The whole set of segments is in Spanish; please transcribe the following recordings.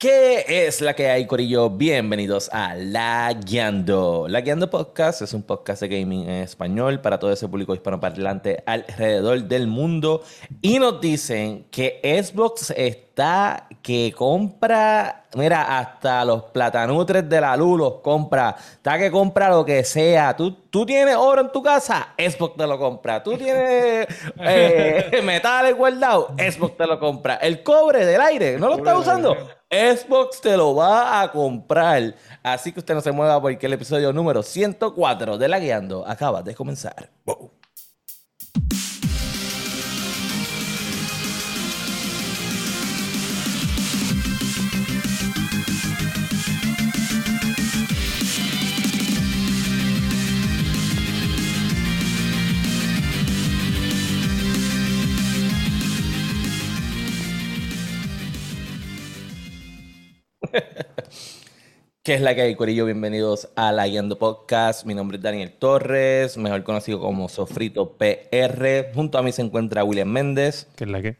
¿Qué es la que hay, Corillo? Bienvenidos a La Guiando. La Guiando Podcast es un podcast de gaming en español para todo ese público hispanoparlante alrededor del mundo. Y nos dicen que Xbox está que compra, mira, hasta los platanutres de la luz los compra. Está que compra lo que sea. Tú, tú tienes oro en tu casa, Xbox te lo compra. Tú tienes eh, metales guardados, Xbox te lo compra. El cobre del aire, ¿no lo estás usando? Xbox te lo va a comprar. Así que usted no se mueva porque el episodio número 104 de La Guiando acaba de comenzar. Wow. ¿Qué es la que hay, Corillo? Bienvenidos a La Guiando Podcast. Mi nombre es Daniel Torres, mejor conocido como Sofrito PR. Junto a mí se encuentra William Méndez. ¿Qué es la que?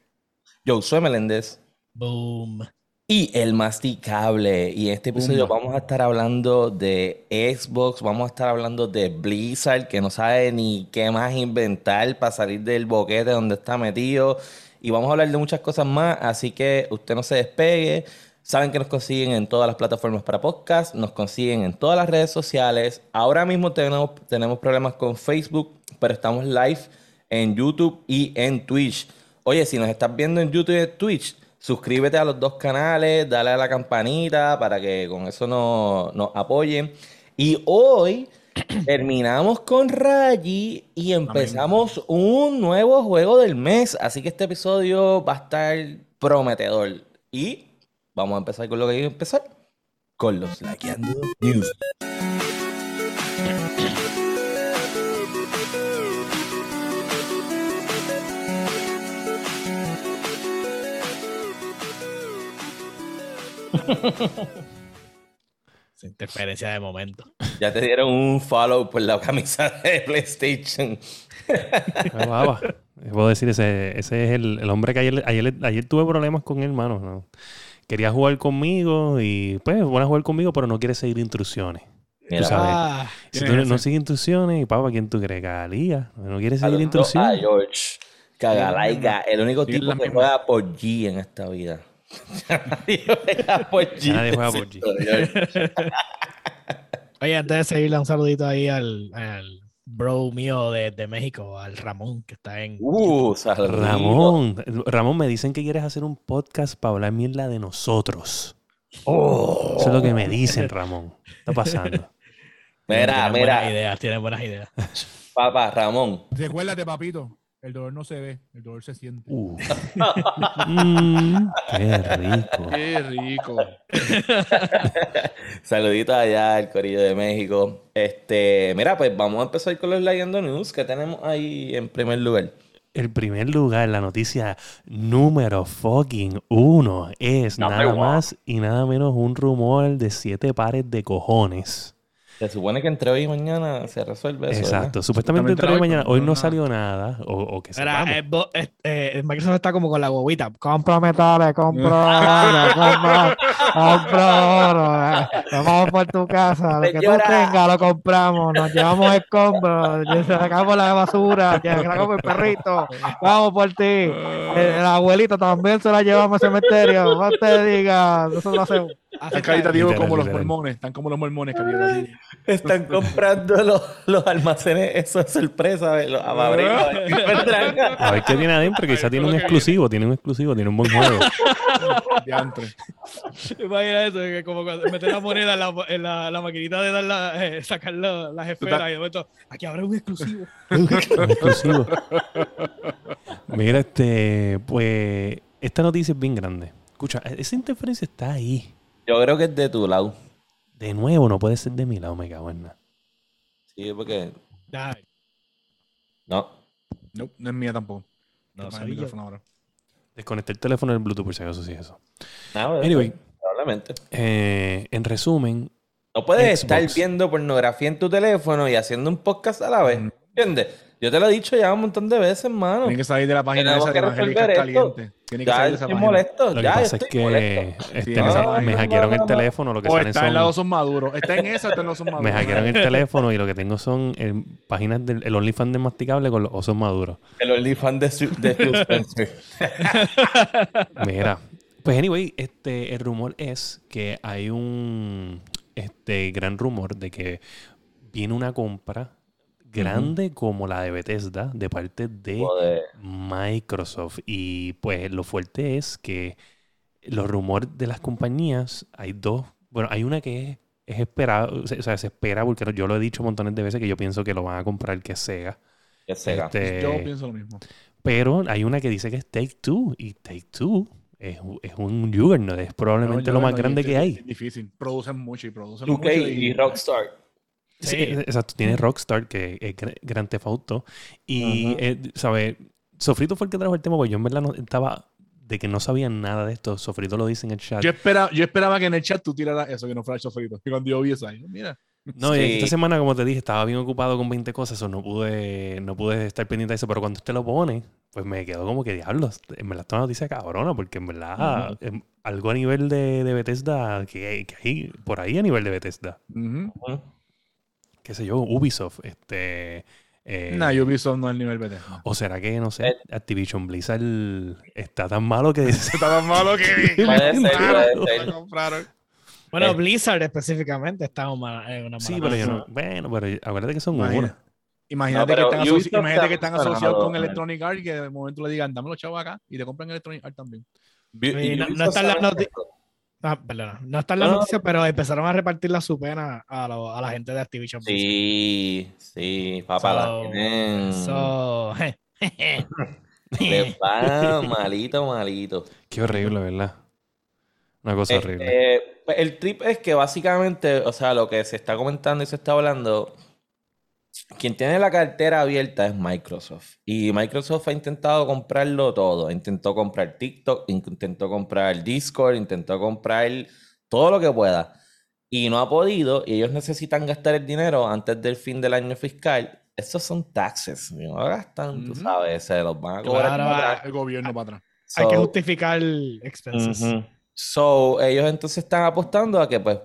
Yo soy Meléndez. Boom. Y el masticable. Y en este episodio Boom. vamos a estar hablando de Xbox, vamos a estar hablando de Blizzard, que no sabe ni qué más inventar para salir del boquete donde está metido. Y vamos a hablar de muchas cosas más, así que usted no se despegue. Saben que nos consiguen en todas las plataformas para podcast, nos consiguen en todas las redes sociales. Ahora mismo tenemos, tenemos problemas con Facebook, pero estamos live en YouTube y en Twitch. Oye, si nos estás viendo en YouTube y en Twitch, suscríbete a los dos canales, dale a la campanita para que con eso nos, nos apoyen. Y hoy terminamos con Rayi y empezamos un nuevo juego del mes. Así que este episodio va a estar prometedor. Y vamos a empezar con lo que hay que empezar. Con los Laqueando News. Sin interferencia de momento. Ya te dieron un follow por la camisa de PlayStation. Ah, baba. Puedo decir, ese, ese es el, el hombre que ayer, ayer, ayer tuve problemas con él, hermano. ¿no? Quería jugar conmigo y pues, bueno, jugar conmigo, pero no quiere seguir instrucciones. Mira, Tú sabes. Ah, Si tú no, sigues instrucciones, y papá, ¿quién tú crees? Galía. No quiere seguir Saludos a instrucciones. George Cagalaiga, el único Sí, tipo que misma. juega por G en esta vida. Nadie juega por G. Nadie juega por G. Oye, antes de seguirle, un saludito ahí al, al bro mío de, de México, al Ramón, que está en. Uh, saludos. Ramón, Ramón, me dicen que quieres hacer un podcast para hablar mierda de nosotros. Oh. Eso es lo que me dicen, Ramón. ¿Qué está pasando? Mira, Tienen buenas mira, ideas, tienen buenas ideas. papá, Ramón. Recuérdate, papito, el dolor no se ve, el dolor se siente. Uh. Mm, qué rico. Qué rico. Saluditos allá al Corillo de México. Este, mira, pues vamos a empezar con los Leyendo News que tenemos ahí en primer lugar. El primer lugar, la noticia número fucking uno es nada más y nada menos un rumor de siete pares de cojones. Se supone que entre hoy y mañana se resuelve eso. Exacto. Supuestamente Supuestamente entre hoy y mañana. Hoy no salió nada. O, o que Mira, eh, bo- eh, eh, Microsoft está como con la bobita. Compra metales, compra oro, compra, compra oro. Vamos por tu casa. Lo que tú tengas lo compramos. Nos llevamos escombros. Sacamos la basura. Sacamos el perrito. Vamos por ti. El, el abuelito también se la llevamos al cementerio. No te digas. Nosotros lo hacemos. Están caritativos Literal, como los mormones, están como los mormones. Están comprando los, los almacenes, eso es sorpresa, los ababritos. a ver qué encuentran. A ver qué tiene adentro. Quizá tiene un exclusivo. Tiene un exclusivo. Tiene un buen juego. Diantre. Imagina eso, que como cuando meter la moneda en la, en la, la maquinita de dar la, eh, sacar la- las esferas y de momento, aquí habrá un exclusivo. Un exclusivo. Mira, este. Pues. Esta noticia es bien grande. Escucha, esa interferencia está ahí. Yo creo que es de tu lado. De nuevo, no puede ser de mi lado, me cago en nada. Sí, porque. No. No, no es mía tampoco. no Apaga el micrófono ahora. Desconecté el teléfono del Bluetooth por si acaso sí es eso. Nada, Anyway. Probablemente. Eh, en resumen, No puedes Xbox. estar viendo pornografía en tu teléfono y haciendo un podcast a la vez. ¿Entiendes? Yo te lo he dicho ya un montón de veces, mano. Tienen que salir de la página esa que de Evangélica resolver esto. Caliente. Tienen que Ya salir de esa estoy página. molesto. Lo que ya pasa es estoy que molesto. este, Sí, me, no, me no, hackearon no, el no. teléfono, lo que O salen está en la son... osos maduros. Está en esa o está en los osos maduros. Me hackearon el teléfono y lo que tengo son eh, páginas del el OnlyFans de Masticable con los osos maduros. El OnlyFans de, Su- de Phil Spencer. Mira, pues anyway, este, el rumor es que hay un este, gran rumor de que viene una compra grande como la de Bethesda de parte de Joder. Microsoft. Y pues lo fuerte es que los rumores de las compañías, hay dos, bueno, hay una que es, es esperado, o sea, se espera porque yo lo he dicho montones de veces que yo pienso que lo van a comprar que es Sega. Que Sega. Este, Yo pienso lo mismo. pero hay una que dice que es Take Two y Take Two es, un- es un juggernaut, es probablemente Yo- lo más no, grande es- que es hay. difícil. Producen mucho y producen 2K mucho. y Rockstar. Sí, exacto. Tiene Rockstar, que es Gra- Grand Theft Auto. Y, eh, ¿sabes? Sofrito fue el que trajo el tema, porque yo en verdad no, estaba de que no sabía nada de esto. Sofrito lo dice en el chat. Yo esperaba, yo esperaba que en el chat tú tiraras eso, que no fuera el choferito. Y cuando yo vi eso ahí, mira. No, y Sí. esta semana, como te dije, estaba bien ocupado con 20 cosas, o no pude, no pude estar pendiente de eso, pero cuando usted lo pone, pues me quedo como que diablos. En verdad, esta noticia cabrona, porque en verdad, em, algo a nivel de, de Bethesda, que, hay- que hay por ahí a nivel de Bethesda, Ujú. Ujú. Qué sé yo, Ubisoft, este. eh, Nah, Ubisoft no es el nivel Bethesda. O será que, no sé, Eh. Activision Blizzard está tan malo que dice. Está tan malo que Puede ser, puede ser. compraron. Bueno, Eh. Blizzard específicamente está en una, una mala Sí, pero yo no. Bueno, pero acuérdate que son Imagina- una. Imagínate, No, que, están asoci- Ubisoft imagínate está que están funcionando, asociados con. Electronic Arts y que de momento le digan, dame los chavos acá y te compran Electronic Arts también. Y no- están las sabe noti- esto. Ah, perdona. No está en la No, no. noticia, pero empezaron a repartir la su pena a, lo- a la gente de Activision. Sí, sí, papá, la So, tienen. so, Les va malito, malito. Qué horrible, ¿verdad? Una cosa Este, horrible. pues, el trip es que básicamente, o sea, lo que se está comentando y se está hablando, quien tiene la cartera abierta es Microsoft. Y Microsoft ha intentado comprarlo todo. Intentó comprar TikTok, intentó comprar Discord, intentó comprar todo lo que pueda. Y no ha podido, y ellos necesitan gastar el dinero antes del fin del año fiscal. Esos son taxes. No gastan, tú Ujú. sabes, se los van a cobrar. Claro. El gobierno para atrás. Hay que So- justificar expenses. So, ellos entonces están apostando a que, pues,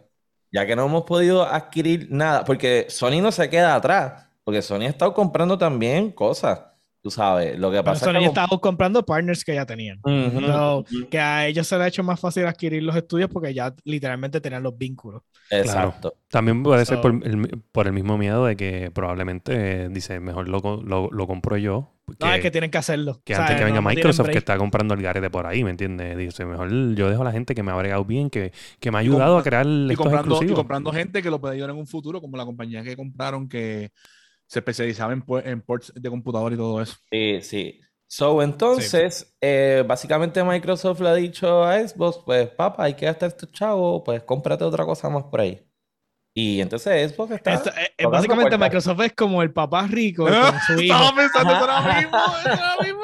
ya que no hemos podido adquirir nada, porque Sony no se queda atrás, porque Sony ha estado comprando también cosas, tú sabes. Lo que Pero pasa Sony es que. estaba comprando partners que ya tenían. Ujú. que a ellos se les ha hecho más fácil adquirir los estudios porque ya literalmente tenían los vínculos. Exacto. También puede ser so- por el, por el mismo miedo de que probablemente eh, dice, mejor lo, lo, lo compro yo. No, que- es que tienen que hacerlo. Que O sea, antes que venga no- no Microsoft que está comprando el garete por ahí, ¿me entiendes? Dice, mejor yo dejo a la gente que me ha bregado bien, que, que me ha ayudado a crear Y estos comprando, y comprando gente que lo puede ayudar en un futuro, como la compañía que compraron que se especializaba en, en ports de computador y todo eso. Sí, sí. So, entonces, eh, básicamente Microsoft le ha dicho a Xbox, pues, papá, hay que gastar estos chavos, pues, cómprate otra cosa más por ahí. Y entonces Xbox está Esto- eh, eh, básicamente puertas. Microsoft es como el papá rico con su hijo. Estaba pensando eso ahora mismo, eso ahora mismo.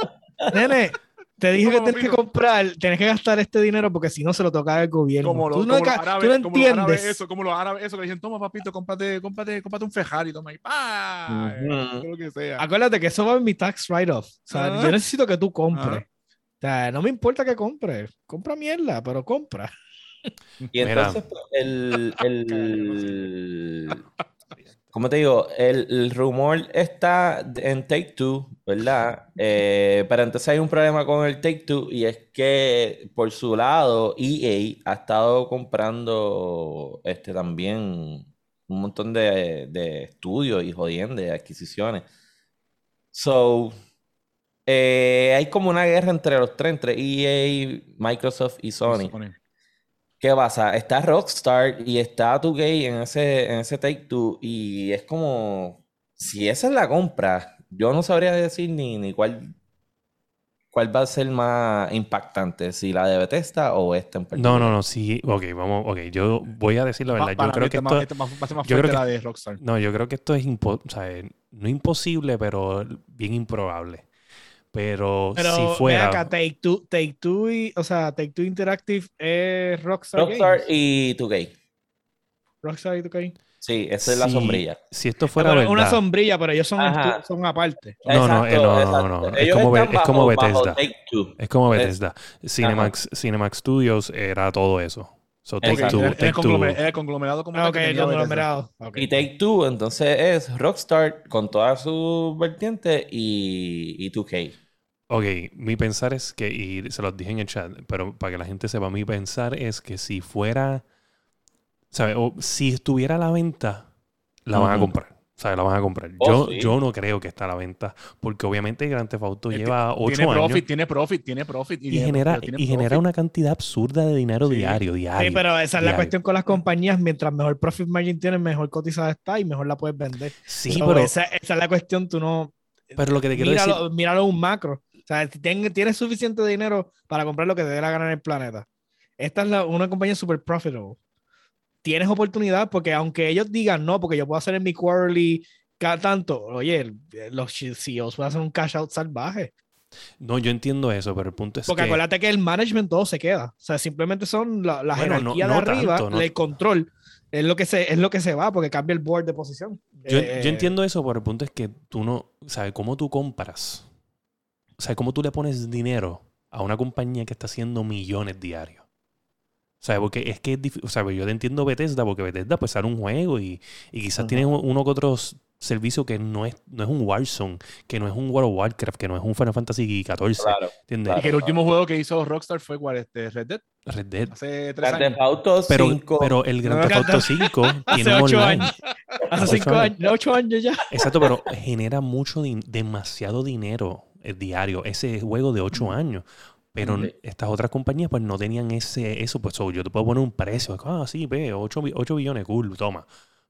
Nene, te dije que tienes que comprar, tienes que gastar este dinero porque si no se lo toca el gobierno. Como, lo- tú no, como los ca- árabes, tú no como los árabes entiendes. eso, como los árabes eso que dicen, toma papito, cómprate, cómprate, cómprate un Ferrari, toma ahí, pa, Ujú. lo que sea. Acuérdate que eso va en mi tax write-off. O sea, yo necesito que tú compres. O sea, no me importa que compres. Compra mierda, pero compra. Y entonces, pues, el, el, ¿cómo te digo? El, el rumor está en Take Two, ¿verdad? Eh, pero entonces hay un problema con el Take Two y es que por su lado EA ha estado comprando este también un montón de, de estudios y jodiendo de adquisiciones. So, eh, hay como una guerra entre los tres, entre EA, Microsoft y Sony. ¿Qué pasa? Está Rockstar y está 2K en ese, en ese Take Two y es como, si esa es la compra, yo no sabría decir ni, ni cuál, cuál va a ser más impactante, si la de Bethesda o esta en No, particular. no, no, sí, ok, vamos, ok, yo voy a decir la verdad, yo creo que esto, va a ser más yo fuerte creo que- la de Rockstar. no, yo creo que esto es impo- o sea, no imposible, pero bien improbable. Pero, Pero si ve fuera, acá, Take Two, Take Two y, o sea, Take Two Interactive es Rockstar, Rockstar Games. y 2K. Rockstar y 2K. Sí, esa es la Si- sombrilla. Si esto fuera Pero verdad. una sombrilla, pero ellos son, son aparte. No, no, eh, no, no, exacto. no, es como Be- es como bajo- bajo Bethesda. Es como Es- Bethesda. Cinemax, Cinemax Studios era todo eso. So, Take Exacto. Two, Take el Two. conglomerado como que el conglomerado. Y Take Two, entonces es Rockstar con todas sus vertientes y, y 2K. Ok, mi pensar es que, y se los dije en el chat, pero para que la gente sepa, mi pensar es que si fuera, ¿sabes? O si estuviera a la venta, la van a comprar. ¿Sabes? La van a comprar. Oh, yo, sí. yo no creo que está a la venta, porque obviamente Grand Theft Auto Eh, lleva Tiene 8 años profit, tiene profit, tiene profit. y tiene- genera, tiene y genera una cantidad absurda de dinero Sí. diario, diario. Sí, pero esa es la cuestión con las compañías. Mientras mejor profit margin tienes, mejor cotizada está y mejor la puedes vender. Sí, So, pero, esa, esa es la cuestión. Tú no. pero lo que te quiero decir... Míralo, míralo un macro. O sea, si ten- tienes suficiente dinero para comprar lo que te dé la gana en el planeta. Esta es la- una compañía super profitable. Tienes oportunidad porque aunque ellos digan no, porque yo puedo hacer en mi quarterly cada tanto, oye, los CEOs pueden hacer un cash out salvaje. No, yo entiendo eso, pero el punto es Porque que... acuérdate que el management todo se queda. O sea, simplemente son la, la Bueno, no- jerarquía no de arriba, tanto, el control. Es lo, que se, es lo que se va porque cambia el board de posición. Yo, Eh, yo entiendo eso, pero el punto es que tú no, ¿sabes? ¿Cómo tú compras? O sea, ¿cómo tú le pones dinero a una compañía que está haciendo millones diarios? O sea, porque es que es difícil, o sea, yo te entiendo Bethesda, porque Bethesda pues sale un juego y, y quizás Ajá. tiene uno que otro s- servicio que no es, no es un Warzone, que no es un World of Warcraft, que no es un Final Fantasy XIV, Claro. ¿entiendes? Y que el último juego que hizo Rockstar fue ¿cuál? Este, Red Dead. Red Dead. Hace tres Grand años. Theft Auto Pero, 5. pero el Grand Theft Auto 5 Hace tiene un ocho online. años. Hace Ocho cinco años. años, no, ocho años ya. Exacto, pero genera mucho, demasiado dinero eh, diario, ese juego de 8 años. Pero Sí. estas otras compañías pues no tenían ese, eso, pues so, yo te puedo poner un precio, ah, sí, ve, 8, billones, cool, toma.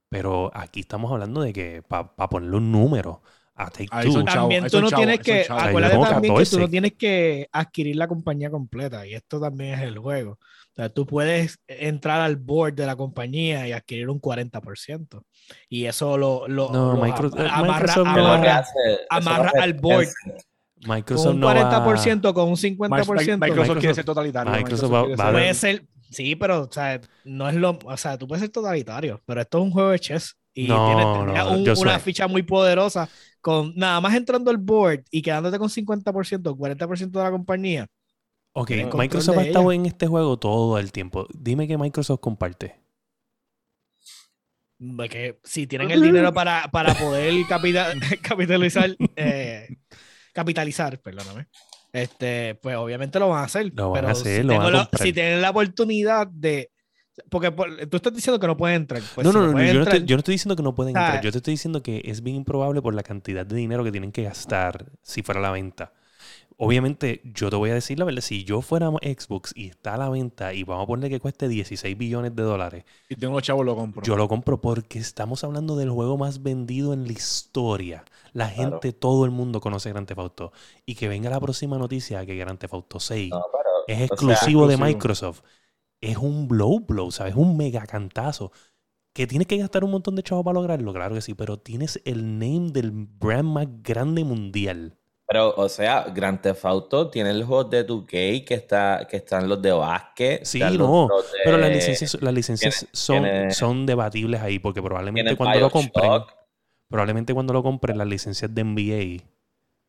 Pero aquí estamos hablando de que para ponerle un número a Take Ahí Two, También tú no chavos, tienes que, acuérdate también que tú 14. no tienes que adquirir la compañía completa y esto también es el juego. O sea, tú puedes entrar al board de la compañía y adquirir un 40%. Y eso lo, lo, No, lo Micro- am- eh, amarra, Microsoft no amarra- amarra hace al board. Tencent. con Microsoft un no va- 40%, con un Microsoft, 50%. Microsoft quiere Microsoft- ser totalitario. Microsoft va- quiere va a ser- puede ser, sí, pero o sea, no es lo, o sea, tú puedes ser totalitario, pero esto es un juego de chess y No, tienes no, no, un- una soy- ficha muy poderosa con nada más entrando al board y quedándote con 50%, 40% de la compañía. Ok, Microsoft ha estado en este juego todo el tiempo. Dime que Microsoft comparte. De que si tienen el dinero para, para poder capita- capitalizar, eh, capitalizar, perdóname. Este, pues obviamente lo van a hacer. Lo van a pero hacer, si, lo van a tengo la- si tienen la oportunidad de. Porque por- tú estás diciendo que no pueden entrar. pues no, si no, no, yo no, estoy, yo no estoy diciendo que no pueden Ah. entrar. Yo te estoy diciendo que es bien improbable por la cantidad de dinero que tienen que gastar si fuera la venta. Obviamente, yo te voy a decir la verdad. Si yo fuera Xbox y está a la venta y vamos a ponerle que cueste 16 billones de dólares, Y tengo los chavos, lo compro. yo lo compro porque estamos hablando del juego más vendido en la historia. La Claro. gente, todo el mundo conoce Grand Theft Auto. Y que venga la próxima noticia que Grand Theft Auto 6 No, pero, es sea, exclusivo de. Microsoft. Es un blow blow, ¿sabes? Un mega cantazo. ¿Que tienes que gastar un montón de chavos para lograrlo? Claro que sí, pero tienes el name del brand más grande mundial. Pero, o sea, Grand Theft Auto tiene los juegos de 2K que, está, que están los de básquet. Sí, no, de- Pero las licencias, las licencias tiene- son, tiene- son debatibles ahí, porque probablemente cuando lo compren, probablemente cuando lo compren, las licencias de NBA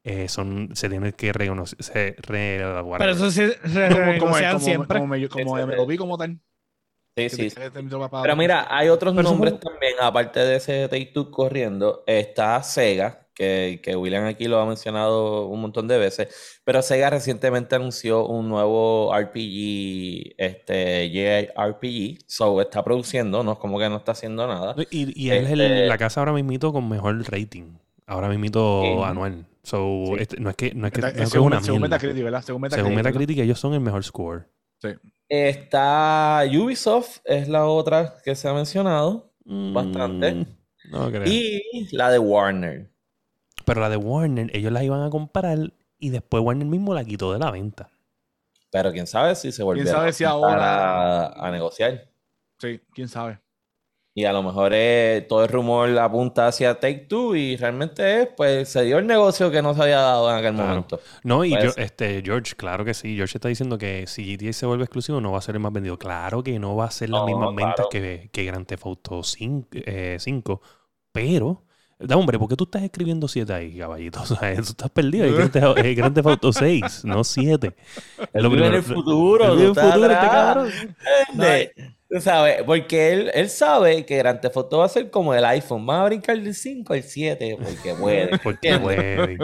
eh, son, se tienen que reconocer. Se, re- Pero eso se Como, como, renegocian como, siempre. como, como Sí, vi como tal. Sí, sí, te- te- te Pero mira, hay otros Pero nombres también, aparte de ese Take Two corriendo. Está Sega, que, que William aquí lo ha mencionado un montón de veces. Pero Sega recientemente anunció un nuevo RPG, este JRPG. So está produciendo, no es como que no está haciendo nada. Y, y es el- Este- la casa ahora mismito con mejor rating. Ahora mismito Sí. anual. So, Sí. este- no es que, no es que, no es que es según, una según. Metacritic, ¿verdad? Según Metacritic. Según. Metacritic, ellos son el mejor score. Sí. Está Ubisoft, es la otra que se ha mencionado. Bastante. Mm, No creo. Y la de Warner. Pero la de Warner, ellos la iban a comprar y después Warner mismo la quitó de la venta. Pero quién sabe si se volvió sabe si ahora- a, a negociar. Sí, quién sabe. Y a lo mejor eh, todo el rumor apunta hacia Take Two y realmente es, pues se dio el negocio que no se había dado en aquel Claro. momento. No, y yo, ser. este, George, claro que sí. George está diciendo que si GTA se vuelve exclusivo no va a ser el más vendido. Claro que no va a ser las No, mismas ventas que, que Grand Theft Auto 5, pero... Da, hombre, ¿por qué tú estás escribiendo 7 ahí, caballito? O sea, tú estás perdido. Es Grand Theft- es Grand Theft Auto 6, no 7. Él vive en el futuro, el futuro, este cabrón. Tú sabes, porque él, él sabe que Grand Theft Auto va a ser como el iPhone. Va a brincar del 5 al 7 porque puede. Porque pueden.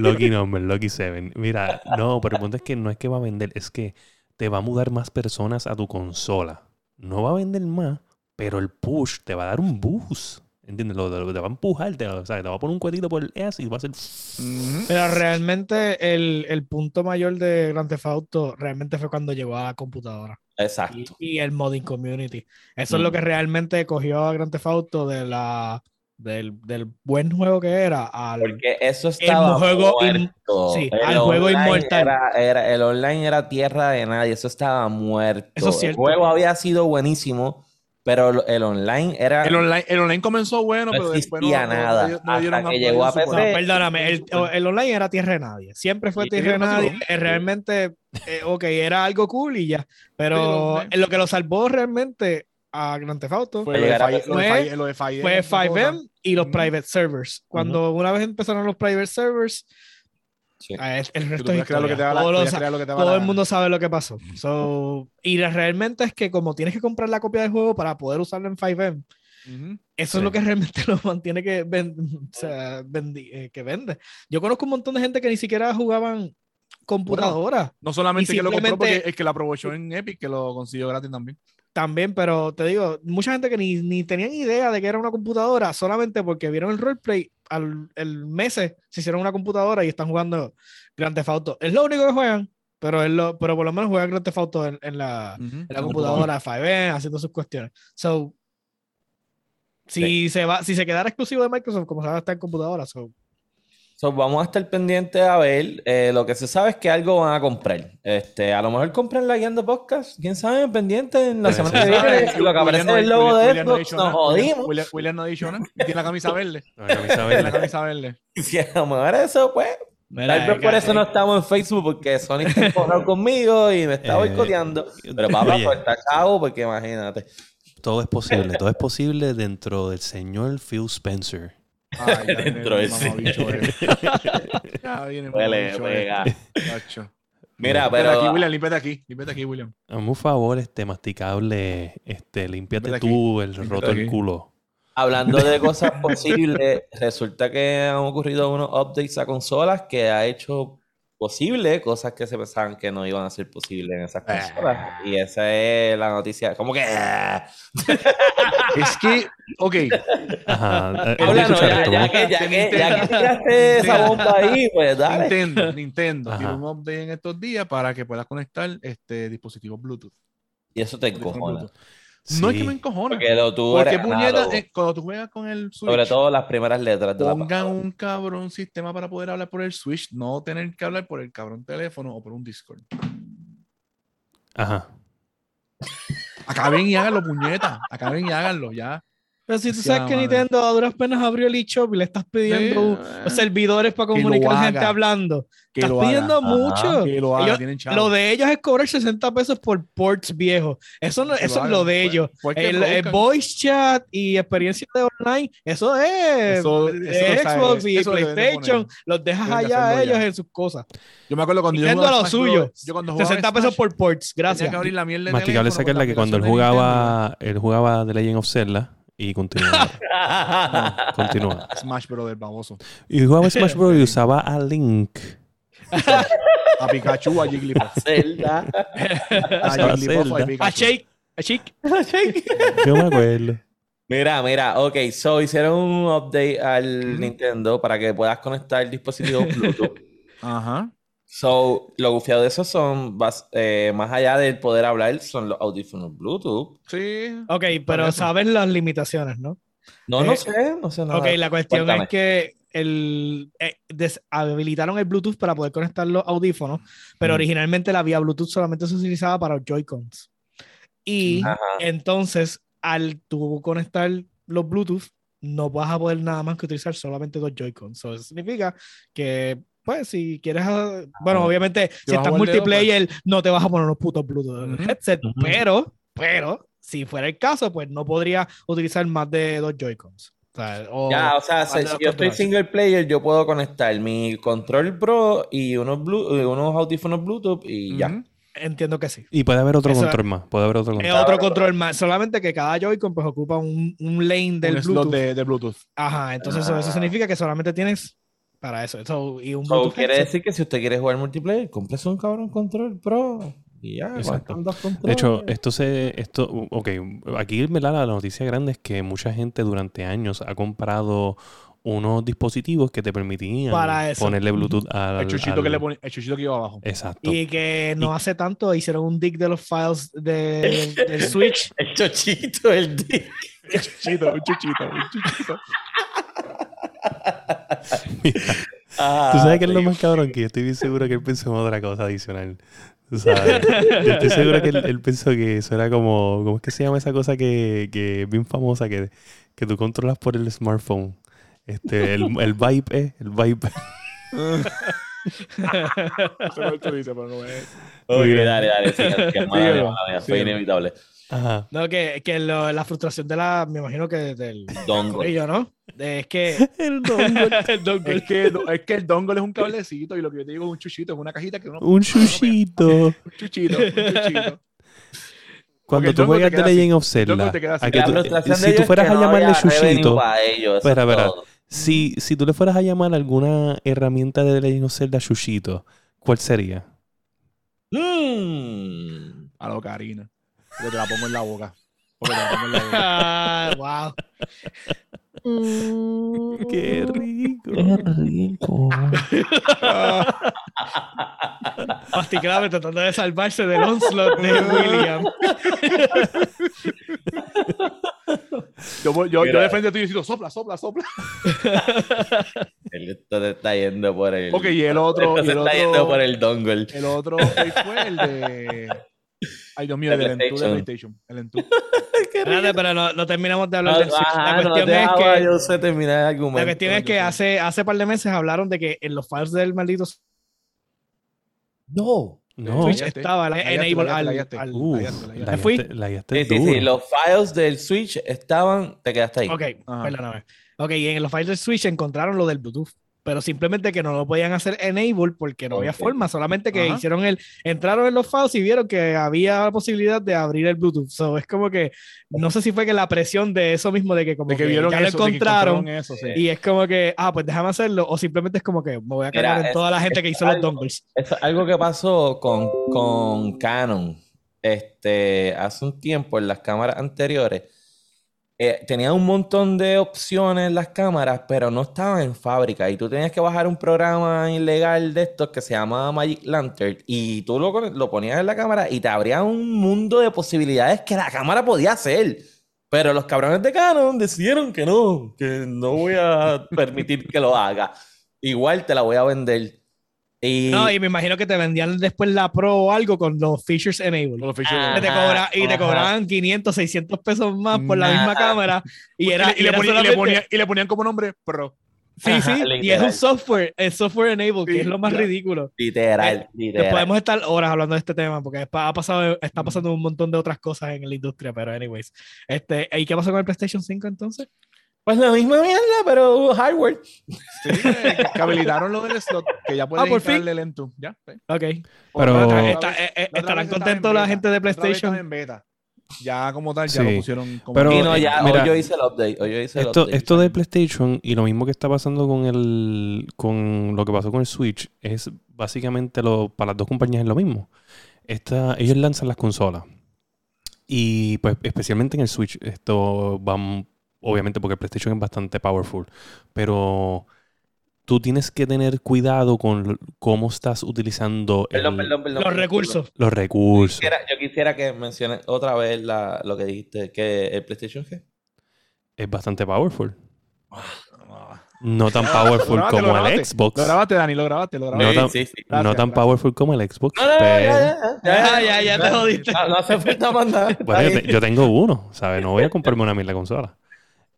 Lucky number, Lucky 7. Mira, no, pero el punto es que no es que va a vender, es que te va a mudar más personas a tu consola. No va a vender más, pero el push te va a dar un boost. ¿Entiendes? Lo, lo- te va a empujar, te, o sea, te va a poner un cuetito por el S y va a ser. Pero realmente el, el punto mayor de Grand Theft Auto realmente fue cuando llegó a la computadora Exacto. y, y el modding community. Eso es lo Mm. que realmente cogió a Grand Theft Auto de la, del, del buen juego que era al... Porque eso estaba juego in- muerto. sí, El al juego inmortal. Era, era- el online era tierra de nadie. Eso estaba muerto. Eso es El cierto. juego había sido buenísimo, pero el, online era... El online, el online comenzó bueno, No pero después no, nada, no- no hasta dieron que llegó a PC. Perdóname, el, el online era tierra de nadie. Siempre fue tierra de nadie. Eh, Realmente, eh, ok, era algo cool y ya. Pero Sí, lo- en lo que lo salvó realmente a Grand Theft Auto Fue lo de Fire- lo de Fire- lo de Fire- fue esa cosa. 5M y los private servers. Cuando una vez empezaron los private servers, Sí. ah, el, resto es lo que te la- Todos lo sa- que te todo la el mundo sabe lo que pasó. So, y la- realmente es que como tienes que comprar la copia del juego para poder usarlo en 5M, Ujú. eso Sí. es lo que realmente lo mantiene que, ven- o sea, vendi- eh, que vende. Yo conozco un montón de gente que ni siquiera jugaban computadora No solamente que lo compró, porque el que lo aprovechó en Epic, que lo consiguió gratis también. También, pero te digo, mucha gente que ni, ni tenían idea de que era una computadora solamente porque vieron el roleplay al el meses se hicieron una computadora y están jugando Grand Theft Auto. Es lo único que juegan, pero, es lo, pero por lo menos juegan Grand Theft Auto en, en la, Ujú. en la computadora 5 haciendo sus cuestiones. So, si se va, si se quedara exclusivo de Microsoft, como se va a estar en computadora, so, So, vamos a estar pendientes a ver. eh, lo que se sabe es que algo van a comprar. Este, a lo mejor compran la guiando podcast. Quién sabe, pendiente en la semana que viene. Si lo que aparece es el logo de William no Xbox, nos jodimos. William, William no ha dicho nada. Y tiene la camisa verde. La camisa verde. la camisa verde. Si a lo mejor eso, pues. Mira, Tal vez por eso no estamos en Facebook, porque Sony está conmigo y me está Eh, boicoteando. Pero papá, pues está chavo, porque imagínate. Todo es posible, todo es posible dentro del señor Phil Spencer. Ay, ya Dentro el de ese. Ya viene el Huele, pega. Tacho. Mira, Límpiate aquí, pero. William, límpiate aquí. Límpiate aquí, William. Hazme un favor, este masticable, este, límpiate tú el límpiate roto el aquí. culo. Hablando de cosas posibles, resulta que han ocurrido unos updates a consolas que ha hecho posible cosas que se pensaban que no iban a ser posibles en esas consolas. Y esa es la noticia. Como que. ah, Es que, ok, Ajá. eh, ya, que, ya que, ya que esa bomba ahí, pues dale. Nintendo, Nintendo tiene un update en estos días para que puedas conectar este dispositivos Bluetooth. Y eso te encojona. No es que me encojona. Porque lo tú Porque puñeta, eh, cuando tú juegas con el Switch, Sobre todo las primeras letras de la pongan un cabrón sistema para poder hablar por el Switch, no tener que hablar por el cabrón teléfono o por un Discord. Ajá. Acaben y háganlo, puñeta. Acaben y háganlo, ya. Pero si tú sabes que madre. Nintendo a duras penas abrió el eShop y le estás pidiendo Sí, los servidores para que lo comunicar gente hablando. Que estás lo pidiendo haga. mucho. Que lo haga, Ellos- tienen chavo. Lo de ellos es cobrar 60 pesos por ports viejos. Eso, no, es lo de Fue- ellos. que El, voice chat y experiencia de online, eso es Eso- de eso lo sabe- Xbox y eso PlayStation. Los dejas allá a ellos ya. en sus cosas. Yo me acuerdo cuando yo Nintendo jugaba a lo suyo. Bros. Yo cuando jugaba 60 pesos Smash, por ports. Gracias. la Masticable saca la la que cuando él jugaba, él jugaba The Legend of Zelda y continuaba. continúa. Nintendo. Smash Bros. del baboso. Y jugaba Smash Bros. y usaba a Link. A Pikachu, a Jigglypuff. Zelda. A Jigglypuff, a Zelda. Pikachu. A Shake. A Shake. Yo me acuerdo. Mira, mira, ok, so hicieron un update al. Nintendo para que puedas conectar dispositivos Bluetooth. Ajá. So, lo gufiado de eso son, eh, más allá del poder hablar, son los audífonos Bluetooth. Sí. Ok, pero eso. sabes las limitaciones, ¿no? No, no Eh, sé, no sé nada. Ok, la cuestión Cuéntame. es que el, eh, deshabilitaron el Bluetooth para poder conectar los audífonos, pero Mm. originalmente la vía Bluetooth solamente se utilizaba para los Joy-Cons. Y Ajá. entonces al tú conectar los Bluetooth, no vas a poder nada más que utilizar solamente dos Joy-Cons. So, eso significa que, pues, si quieres, ah, bueno, obviamente, si estás dedo, multiplayer, no te vas a poner unos putos Bluetooth en el Ujú. headset, pero, pero, si fuera el caso, pues no podría utilizar más de dos Joy-Cons. O sea, o- Ya, o sea, si yo estoy single player, yo puedo conectar mi control Pro y unos, Blu- eh, unos audífonos Bluetooth y ya. Entiendo que sí. Y puede haber otro Eso- control más. Puede haber otro Es control. otro control más, solamente que cada Joy-Con pues ocupa un, un lane del un slot Bluetooth. de, de Bluetooth. Ajá, entonces eso, eso Ah. significa que solamente tienes para eso. eso y un So, quiere decir que si usted quiere jugar multiplayer, cómprese un cabrón control Pro y ya, De hecho, esto se. Esto, ok, aquí ¿verdad? la noticia grande es que mucha gente durante años ha comprado unos dispositivos que te permitían Para eso. ponerle Bluetooth al. El chuchito, al- que le pone, el chuchito que iba abajo. Exacto. Y que no Y- hace tanto hicieron un dig de los files de- del, Switch. el chochito, el dick. Un chuchito, un chuchito, un chuchito. Ah, Tú sabes que es lo sí. más cabrón que yo estoy bien seguro que él pensó en otra cosa adicional. Tú sabes. Yo estoy seguro que él, él pensó que eso era como. ¿Cómo es que se llama esa cosa que, que es bien famosa que, que tú controlas por el smartphone? Este, el, el Vibe, ¿eh? El Vibe. Eso es lo que tú dices, pero no es. Bien. dale, dale, sigue, que mala mía, mala mía, fue inevitable. Ajá. No, que, que lo- la frustración de la, me imagino que del Dongle. ¿no? De- es que El dongle. el dongle. Es que, es que el dongle es un cablecito y lo que yo te digo es un chuchito, es una cajita que uno. Un chuchito. Un chuchito, un chuchito. Cuando tú juegas The. Legend of Zelda, a que tú- si tú fueras que a no llamarle Chuchito, ellos, Espera, es espera. si, si tú le fueras a llamar alguna herramienta de The Legend of Zelda Chuchito, ¿cuál sería? Mm. A lo Karina. Porque te la pongo en la boca. Porque te la pongo en la boca. Ah, wow. ¡Qué rico! rico. Masticable tratando de salvarse del onslaught de William. Yo, yo, yo de frente tuyo y digo, sopla, sopla, sopla. Él esto te está yendo por el. Ok, y el otro. Y se el está yendo por el dongle. el otro ¿cuál fue el de. Ay, Dios mío, el Entú de PlayStation. PlayStation. El Entú. Espérate, pero no, no terminamos de No, hablar del Switch. La cuestión es que, yo sé terminar el argumento. la cuestión es que hace, hace par de meses hablaron de que en los files del maldito No. No. Switch estaba la- enable al- la Sí, sí, duro. sí. Los files del Switch estaban. Te quedaste ahí. Ok, Ajá. perdóname. Ok, y en los files del Switch encontraron lo del Bluetooth, pero simplemente que no lo podían hacer enable porque no había forma, solamente que Ajá. hicieron el, entraron en los files y vieron que había la posibilidad de abrir el Bluetooth. So, es como que, no sé si fue que la presión de eso mismo, de que como De que que vieron ya eso, lo encontraron, eso, sí. y es como que, ah, pues déjame hacerlo, o simplemente es como que me voy a cagar en es- toda la gente que hizo los algo- dongles. Eso es algo que pasó con, con Canon. Este, hace un tiempo en las cámaras anteriores. Eh, tenían un montón de opciones las cámaras, pero no estaban en fábrica. Y tú tenías que bajar un programa ilegal de estos que se llama Magic Lantern. Y tú lo, lo ponías en la cámara y te abría un mundo de posibilidades que la cámara podía hacer. Pero los cabrones de Canon decidieron que no, que no voy a permitir que lo haga. Igual te la voy a vender. Y, No, y me imagino que te vendían después la Pro o algo con los features enabled. Los features. Te cobra- y te cobraban 500, 600 pesos más por la misma cámara. Y era, y, le, y le era ponían, y le solamente- ponían- y le ponían como nombre Pro. Sí, Ajá, sí, y es un software, es software enabled, que es lo más ridículo. literal, Que literal. podemos estar horas hablando de este tema porque ha pasado, está pasando un montón de otras cosas en la industria, pero anyways. Este, ¿Y qué pasó con el PlayStation 5 entonces? Pues la misma mierda, pero hardware. Sí, eh, que, habilitaron lo del slot, que ya puedes Ah, instalarle Entú. Ya, sí. Ok. Pero- Otra eh, eh, otra estarán contentos la gente de PlayStation. en beta. Ya como tal, ya Sí. lo pusieron como Pero- y no, ya, mira, hoy yo hice el update. Hoy yo hice el Esto, update. esto de PlayStation y lo mismo que está pasando con el con lo que pasó con el Switch es básicamente lo para las dos compañías es lo mismo. Esta, ellos lanzan las consolas y pues especialmente en el Switch esto van obviamente porque el PlayStation es bastante powerful, pero tú tienes que tener cuidado con cómo estás utilizando el- Perdón, perdón, perdón. Los recursos. los recursos. Quisiera- yo quisiera que menciones otra vez la, lo que dijiste, que el PlayStation G. Es bastante powerful. Ah, No tan powerful como el. Xbox. Lo grabaste, Dani, lo grabaste, lo No grabaste. tan- sí, sí. no Gracias, tan powerful como el Xbox. No, no, no, pero- ya, ya, Ya, ya, ya te jodiste. No, no hace falta nada. Bueno, yo, te- yo tengo uno, ¿sabes? No voy a comprarme una mil consola.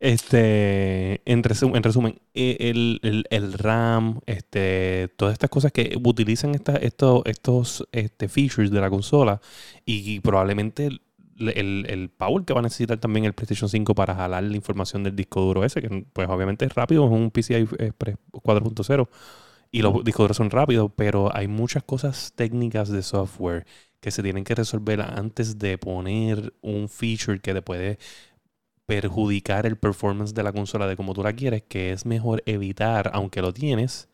Este, en, resu- en resumen, eh, el, el- el RAM, este, todas estas cosas que utilizan esta- estos, estos este, features de la consola y, probablemente el, el- el power que va a necesitar también el PlayStation 5 para jalar la información del disco duro ese, que pues obviamente es rápido, es un PCI Express 4.0 y los discos duros son rápidos, pero hay muchas cosas técnicas de software que se tienen que resolver antes de poner un feature que te puede perjudicar el performance de la consola de como tú la quieres, que es mejor evitar, aunque lo tienes,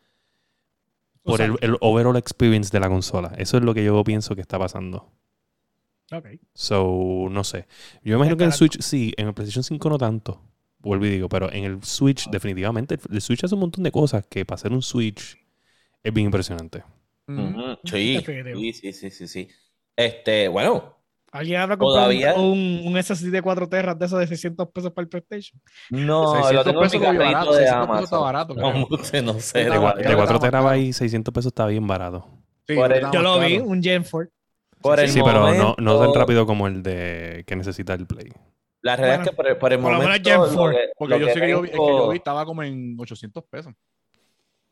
por el, el overall experience de la consola. Eso es lo que yo pienso que está pasando. Ok. So, no sé. Yo imagino que en el. Switch, sí, en el PlayStation 5 no tanto. Vuelvo y digo, pero en el Switch, definitivamente, el Switch hace un montón de cosas que para hacer un Switch es bien impresionante. Definitivo. sí, sí, sí, sí, sí. Este, bueno, ¿Alguien habrá comprado un, un, un SSD de 4 terras de esos de 600 pesos para el PlayStation? no, 600 lo tengo en mi pesos barato, de 600 pesos está barato, No, no sé. De, Está cua- barato, de está 4 más terabytes, 600 pesos está bien barato. Sí, Por el- Yo lo vi, un Gen 4. Por el Sí, pero no, no tan rápido como el de que necesita el Play. La realidad es Bueno, que por el, por el por lo menos momento. Gen lo 4, que- Porque yo sé que yo que yo vi estaba como en 800 pesos.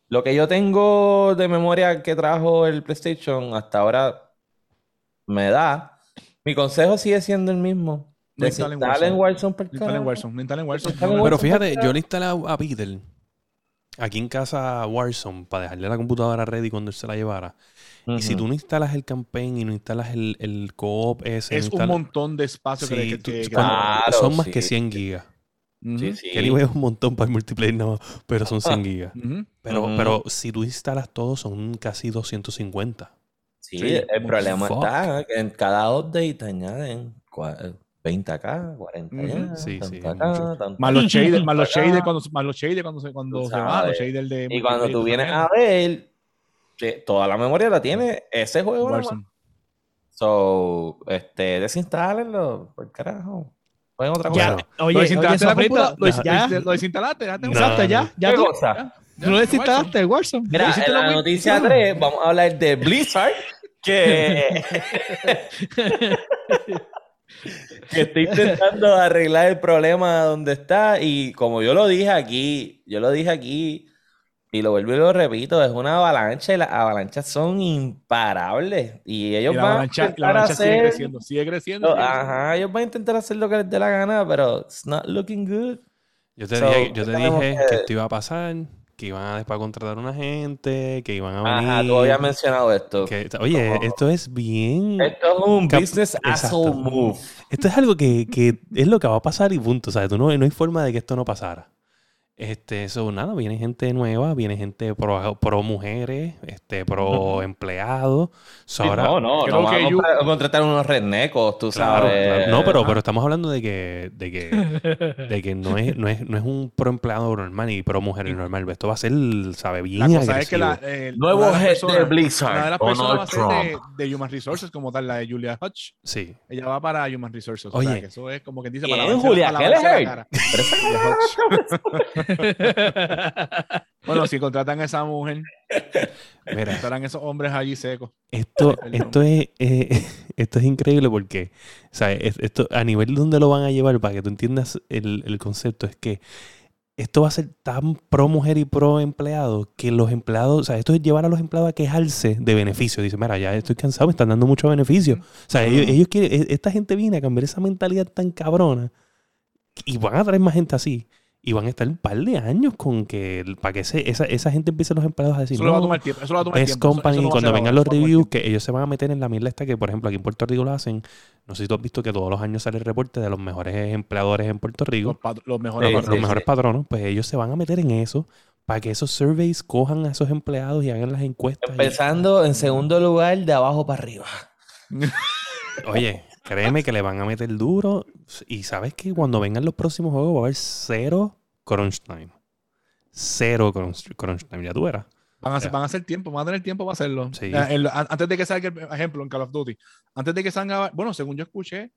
Lo que yo tengo de memoria que trajo el PlayStation hasta ahora me da. Mi consejo sigue siendo el mismo. No instalen Warzone. Warzone No instalen. Warzone, no instalen Warzone. Pero fíjate, yo le instalé a, Peter aquí en casa Warzone para dejarle la computadora ready cuando él se la llevara. Y si tú no instalas el campaign y no instalas el, el co-op ese, Es no un montón de espacio que, Sí, que, tú- que- Claro, son más sí, que 100 sí. gigas. Ujú, Sí, sí. Que es un montón para el multiplayer, no, pero son 100 gigas. Pero, pero si tú instalas todo, son casi 250. Sí, Sí, el problema fuck. está que en cada update te añaden cua- 20k, 40 Ujú. ya, Sí, sí, Más los shaders, más los Acá. shaders cuando, más los shaders cuando se, cuando se van, los shaders de Y cuando tú vienes a ver, que toda la memoria la tiene ese juego. So, este, desinstálenlo, por carajo. Jueguen otra Ya, cosa. Lo oye, oye, desinstalaste la Sofrito, computa- lo ya, lo desinstalaste, ya te- No. exacto, ya, ya ¿Qué tú, cosa? ya, tú lo desinstalaste el Warzone. Mira, en la noticia ya. 3 vamos a hablar de Blizzard, que, que está intentando arreglar el problema donde está y como yo lo dije aquí, yo lo dije aquí y lo vuelvo y lo repito, es una avalancha y las avalanchas son imparables y ellos Y la van a la intentar avalancha sigue hacer... creciendo, sigue creciendo. No, sigue creciendo. Ajá, ellos van a intentar hacer lo que les dé la gana, pero it's not looking good. Yo te So, dije, yo te tenemos dije que- que esto iba a pasar, que iban a después contratar una gente, que iban a venir. Ajá, tú habías mencionado esto. que- oye, esto es bien. Esto es un business asshole move. Esto es algo que, que es lo que va a pasar y punto. ¿sabes? Tú no, no hay forma de que esto no pasara. Este, eso, nada, viene gente nueva, viene gente pro, pro mujeres, este, pro empleados. So, Sí, ahora- no, no, creo no que vamos you- a contratar unos rednecos, tú Claro, sabes. claro. No, pero, pero estamos hablando de que, de que, de que no, es, no, es, no es un pro empleado normal y pro mujer normal. Esto va a ser, ¿sabe? Bien La cosa es que la, eh, Nuevo de de Blizzard, Una de las personas va a ser de, de Human Resources, como tal, la de Julia Hodge. Sí. Ella va para Human Resources. o sea, Oye. que eso es como que dice ¿Quién? lavarse- Julia lavarse la Kelleher. Bueno, si contratan a esa mujer, Mira, estarán esos hombres allí secos. esto, esto, es, eh, esto es increíble porque, ¿sabes? Es- Esto, a nivel donde lo van a llevar, para que tú entiendas el, el concepto, es que esto va a ser tan pro mujer y pro empleado que los empleados, o sea, esto es llevar a los empleados a quejarse de beneficios. Dice, mira, ya estoy cansado, me están dando mucho beneficio. O sea, ellos, ellos quieren, e- esta gente viene a cambiar esa mentalidad tan cabrona y van a traer más gente así. Y van a estar un par de años con que, para que ese- esa, esa gente empiece los empleados a decir, Eso le va a tomar tiempo. Eso le va a tomar Best tiempo. eso- Company, eso no a cuando vengan los eso reviews, que ellos se van a meter en la mierda esta que, por ejemplo, aquí en Puerto Rico lo hacen. No sé si tú has visto que todos los años sale el reporte de los mejores empleadores en Puerto Rico, los mejores patrones. los mejores patronos, pues ellos se van a meter en eso para que esos surveys cojan a esos empleados y hagan las encuestas. y- Empezando en segundo lugar, de abajo para arriba. Oye, créeme que le van a meter duro. Y sabes que cuando vengan los próximos juegos va a haber cero crunch time. Cero crunch, crunch time, ya tú verás. Van a, hacer, van a hacer tiempo, van a tener tiempo para hacerlo. Sí. Eh, el- antes de que salga, el ejemplo, en Call of Duty, antes de que salga, bueno, según yo escuché,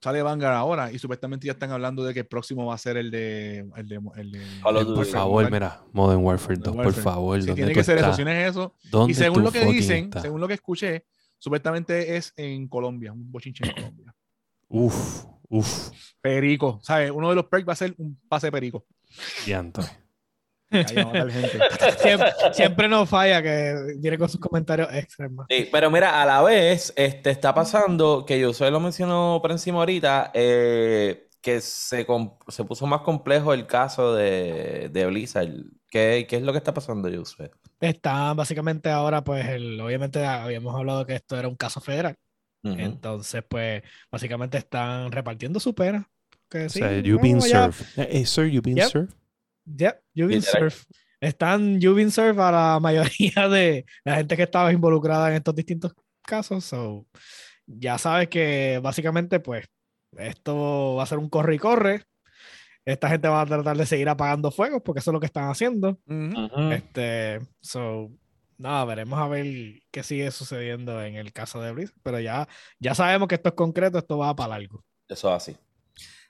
sale Vanguard ahora y supuestamente ya están hablando de que el próximo va a ser el de. El de, el de- Call of el de Duty. Por favor, Modern mira, Modern Warfare 2, por Warfare. favor. Sí, ¿dónde tiene que ser eso. Si no es eso. ¿Dónde Y según lo que dicen, según lo que escuché, supuestamente es en Colombia, un bochinche en Colombia. Uf, uf, Perico, ¿sabes? Uno de los perks va a ser un pase perico. matar gente. Siempre, siempre nos falla que viene con sus comentarios extra, hermano. Sí, pero mira, a la vez, este, está pasando, que yo lo mencionó por encima ahorita, eh, que se, com- se puso más complejo el caso de, de Blizzard. ¿Qué, qué es lo que está pasando, Josué? Está básicamente ahora, pues, el, obviamente habíamos hablado que esto era un caso federal. Entonces, pues, básicamente están repartiendo su pena. Que O sí, sea, you've been served. Eh, eh, sir, you've been Yep. served. Yep, you've been served. Están you've been served a la mayoría de la gente que estaba involucrada en estos distintos casos. So, ya sabes que básicamente, pues, esto va a ser un corre y corre. Esta gente va a tratar de seguir apagando fuegos porque eso es lo que están haciendo. Ujú. Este, so, nada, veremos a ver qué sigue sucediendo en el caso de Blizzard. Pero ya, ya sabemos que esto es concreto, esto va para largo. Eso es así.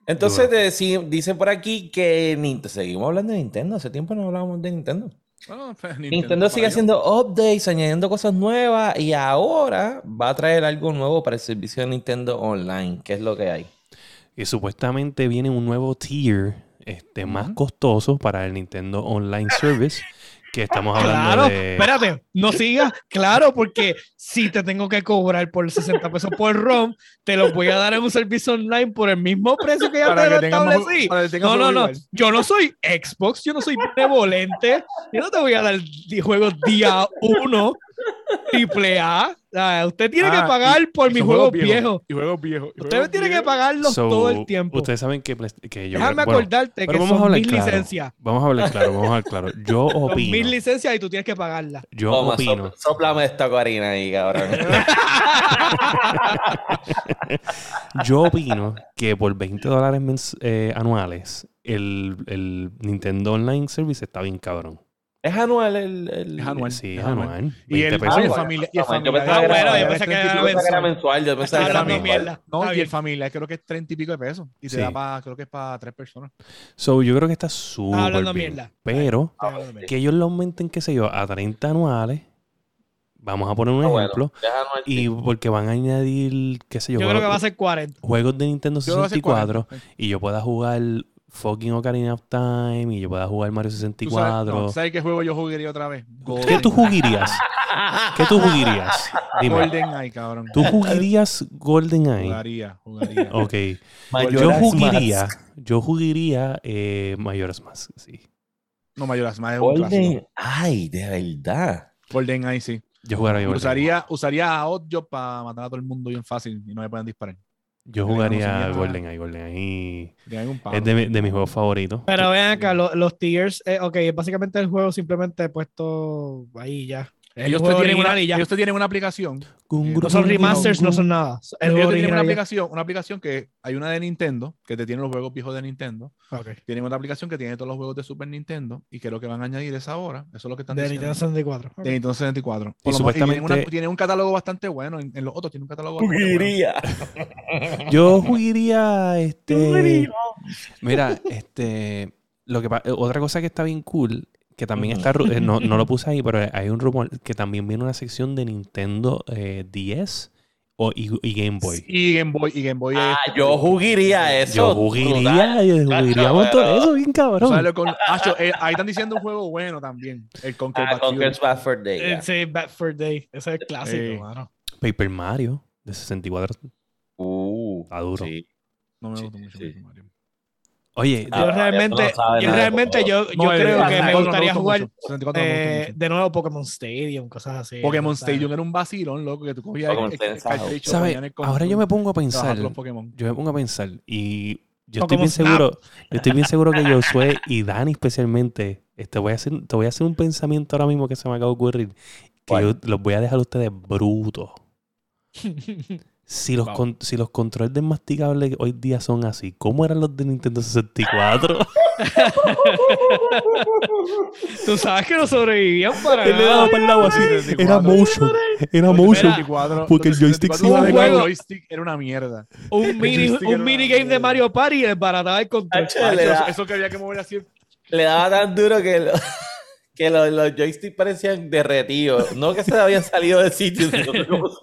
Entonces, de- sí, dice por aquí que seguimos hablando de Nintendo. Hace tiempo no hablábamos de Nintendo. Bueno, pues, Nintendo sigue haciendo updates, añadiendo cosas nuevas y ahora va a traer algo nuevo para el servicio de Nintendo Online. ¿Qué es lo que hay? Y supuestamente viene un nuevo tier este, más costoso para el Nintendo Online Service. Que estamos hablando Claro, de. espérate, no sigas, claro, porque si te tengo que cobrar por 60 pesos por ROM, te lo voy a dar en un servicio online por el mismo precio que ya Para te lo que establecí. que No, no, no, igual. yo no soy Xbox, yo no soy benevolente, yo no te voy a dar juegos día uno, triple A. Ah, usted tiene que Ah, pagar por Y mis son juegos viejos. Y juegos viejos. y Usted juegos tiene que pagarlos So, todo el tiempo. Ustedes saben que, que yo. Déjame bueno, acordarte que vamos son mil claro. licencias. Vamos a hablar claro, vamos a hablar claro. Yo Son opino. mil licencias y tú tienes que pagarlas. Yo Toma, opino. sop- Sóplame esta corina ahí, cabrón. Yo opino que por 20 dólares eh, anuales el, el Nintendo Online Service está bien cabrón. Es anual el. el- Es anual. Sí, es anual. anual. Y 20 el, pesos. oye, Ah, familia, y bueno, el yo familia pensaba que era- de- yo pensé que era Yo pensaba que era mensual. Yo pensaba que era mensual. No, y el familia creo que es 30 y pico de pesos. Y te Sí. da para, creo que es para tres personas. So, yo creo que está súper hablando bien. mierda. Pero mierda. que ellos lo aumenten, qué sé yo, a 30 anuales. Vamos a poner un Ah, bueno, ejemplo. es anual. Y porque van a añadir, qué sé yo, Yo creo que juegos, va a ser 40. juegos de Nintendo Yo creo que va a ser 64 40. y yo pueda jugar fucking Ocarina of Time y yo pueda jugar Mario ¿Tú sabes, 64. no, ¿sabes qué juego yo jugaría otra vez? ¿Qué tú jugarías? ¿Qué tú jugarías? Dime. Golden Eye, cabrón. ¿Tú jugarías GoldenEye? Jugaría, jugaría. Ok. Yo Mask. jugaría, yo jugaría eh, Majora's Mask, sí. No, Mayoras más es un Golden. clásico. Ay, de verdad. Golden Eye, sí. Yo jugaría Golden usaría, usaría a Oddjob para matar a todo el mundo bien fácil y no me pueden disparar. Yo jugaría GoldenEye. Tienen un palo. Es de, mi- de mis juegos favoritos. Pero vean acá, lo- los tiers, eh, ok, básicamente el juego simplemente puesto ahí ya. El ellos, te tienen una, y ya. ellos te tienen una aplicación. No son remasters, no son nada. El ellos te tienen una y aplicación, una aplicación que hay una de Nintendo que te tiene los juegos viejos de Nintendo. Ok. Tienen otra aplicación que tiene todos los juegos de Super Nintendo y que lo que van a añadir es ahora. Eso es lo que están De diciendo. Nintendo 64. Ok. de Nintendo 64. Y Por lo menos- tienen, una- supuestamente- tienen un catálogo bastante bueno. En, en los otros tienen un catálogo bastante bueno. Yo jugaría este. Mira, este. Lo que eh, otra cosa que está bien cool, que también está. eh, No, no lo puse ahí, pero hay un rumor que también viene una sección de Nintendo eh, 10 o, y, y Game Boy. Y Game Boy. Y Game Boy Ah, es- yo jugaría eso. Yo jugaría, yo jugaría un montón pero- eso, bien cabrón. sabes lo con- Acho, eh, ahí están diciendo un juego bueno también. El Conquer Ah, Bad Fur. Conker's Bad Fur Day. Eh, ya. Sí, Bad for Day. Ese es el clásico, Sí. mano. Paper Mario de 64. Uh, Está duro. sí. No me Sí, gusta mucho. sí. Super Mario. Oye, Ah, Yo realmente, no yo realmente yo, yo No, creo que me 64 gustaría jugar mucho. 64 me gustó eh, de nuevo Pokémon Stadium, cosas así. Pokémon Stadium era un vacilón, loco, que tú cogías ¿sabes? Ahora yo me pongo a pensar. Yo me pongo a pensar y yo estoy bien Snap. seguro, yo estoy bien seguro que Josué y Dani especialmente, este voy a hacer, te voy a hacer un pensamiento ahora mismo que se me acaba de ocurrir, que ¿Cuál? yo los voy a dejar a ustedes brutos. Si los, Wow. con- si los controles desmasticables hoy día son así, ¿cómo eran los de Nintendo 64? Tú sabes que no sobrevivían para Él le daba para el lado así. 64. Era motion. Era motion. 64, porque el joystick 64 sí iba de juego. joystick era una mierda. Un mini, un minigame de. Mario Party y desbarataba el control. Eso, eso que había que mover así. Le daba tan duro que, lo- que los, los joysticks parecían derretidos. No que se habían salido de sitio.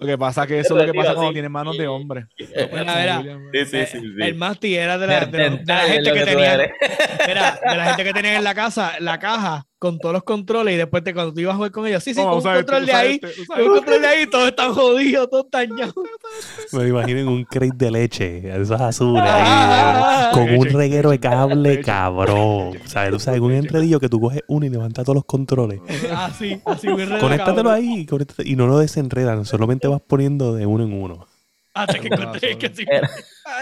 Lo que pasa que eso es lo que pasa cuando tiene manos de hombre. Mira, mira. Sí, sí, Eh, sí, sí. El Masti era de la, de la- de la Neandertal es gente que tenía. Mira, de la gente que tenía en la casa, la caja con todos los controles y después te, cuando tú ibas a jugar con ellos, sí, sí, con un usa este, control de ahí, este, con un control de ahí, todos están jodidos, todos dañados. Me imagino en un crate de leche, esos azules, Ah, ahí, con un reguero de cable leche. cabrón. ¿Sabes? Tú sabes, un entredillo que tú coges uno y levantas todos los controles. Así, así, un Conéctatelo ahí y no lo desenredan, solamente vas poniendo de uno en uno. Hasta que encontré que sí. Era-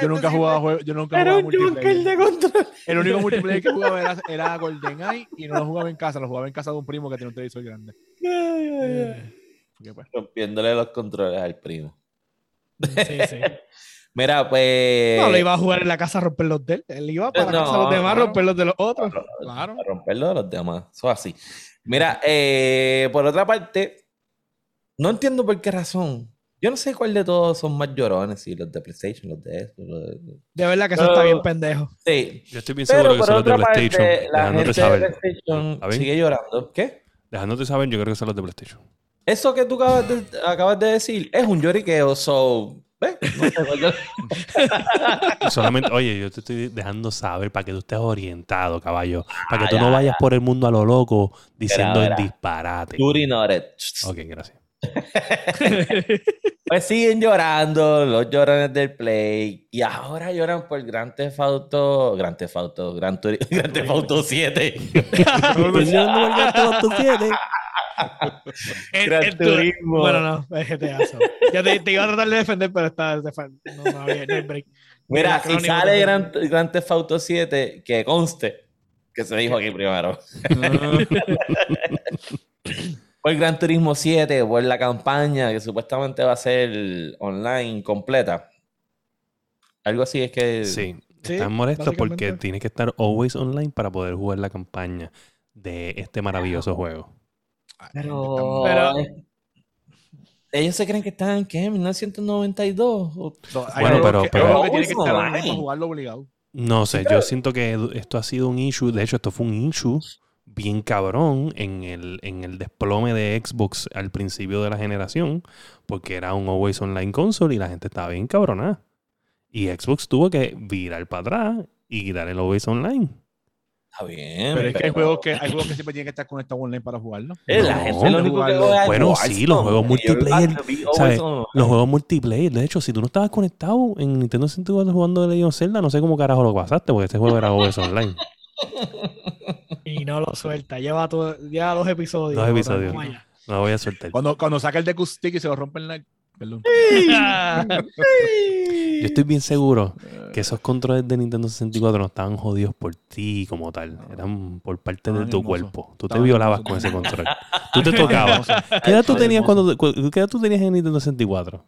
Yo nunca he jugado juegos, yo nunca he Era jugado un junker multiplayer. de control. El único multiplayer que jugaba era, era GoldenEye y no lo jugaba en casa, lo jugaba en casa de un primo que tiene un televisor grande. Porque, pues, Rompiéndole los controles al primo. Sí, sí. Mira, pues. No, lo iba a jugar en la casa a romper los de él. Él iba para la No, casa de los demás a no. romper los de los otros. claro. a romperlo de los demás. Eso es así. Mira, eh, por otra parte, no entiendo por qué razón. Yo no sé cuál de todos son más llorones, si los de PlayStation, los de esto, los de... De verdad que eso está bien pendejo. Sí. Yo estoy bien Pero seguro que son los de parte, PlayStation. la Dejándote gente saber. sigue llorando. ¿Qué? Dejándote saber, yo creo que son los de PlayStation. Eso que tú acabas de, acabas de decir es un lloriqueo, so... ¿Ves? No solamente, oye, yo te estoy dejando saber para que tú estés orientado, caballo. Para que Ah, tú ya, no vayas por el mundo a lo loco diciendo el disparate. Ok, gracias. Pues siguen llorando los llorones del Play y ahora lloran por Grand Theft Auto, Grand Theft Auto, Gran Turi- Grand Theft Auto 7. Estoy llorando por el Grand Theft Auto 7. En- Gran en tu- Turismo. Bueno, no, es GTA. Ya te, te iba a tratar de defender, pero está, no, no, había, no hay break. Mira, El si sale de- Grand, Grand Theft Auto 7, que conste que se dijo aquí primero. Por Gran Turismo 7, por la campaña que supuestamente va a ser online completa. Algo así es que. Sí, Sí, están molestos porque tienes que estar always online para poder jugar la campaña de este maravilloso juego. Pero. Pero- Ellos se creen que están en ¿qué? 1992. O- No, hay Bueno, pero- que, pero- juegos que tiene que Uso estar online. online para jugarlo obligado. No sé, yo siento que esto ha sido un issue. De hecho, esto fue un issue bien cabrón en el, en el desplome de Xbox al principio de la generación, porque era un always online console y la gente estaba bien cabronada. Y Xbox tuvo que virar para atrás y quitar el always online. Está bien. Pero es que hay juegos que, hay juegos que siempre tienen que estar conectados online para jugarlo. Eh, la No, gente lo único que jugarlo. juega es Bueno, sí, los juegos multiplayer. Los juegos multiplayer, de hecho, si tú no estabas conectado en Nintendo 64 jugando de Legend of Zelda, no sé cómo carajo lo pasaste, porque este juego era always online. Y no lo suelta. Lleva, todo, lleva dos episodios. Dos episodios. No lo voy a soltar. Cuando, cuando saca el Deku Stick y se lo rompen la. Perdón. Yo estoy bien seguro que esos controles de Nintendo 64 no estaban jodidos por ti como tal. Eran por parte de tu cuerpo. Tú te violabas con ese control. Tú te tocabas. ¿Qué edad tú tenías cuando cu- qué edad tú tenías en Nintendo 64?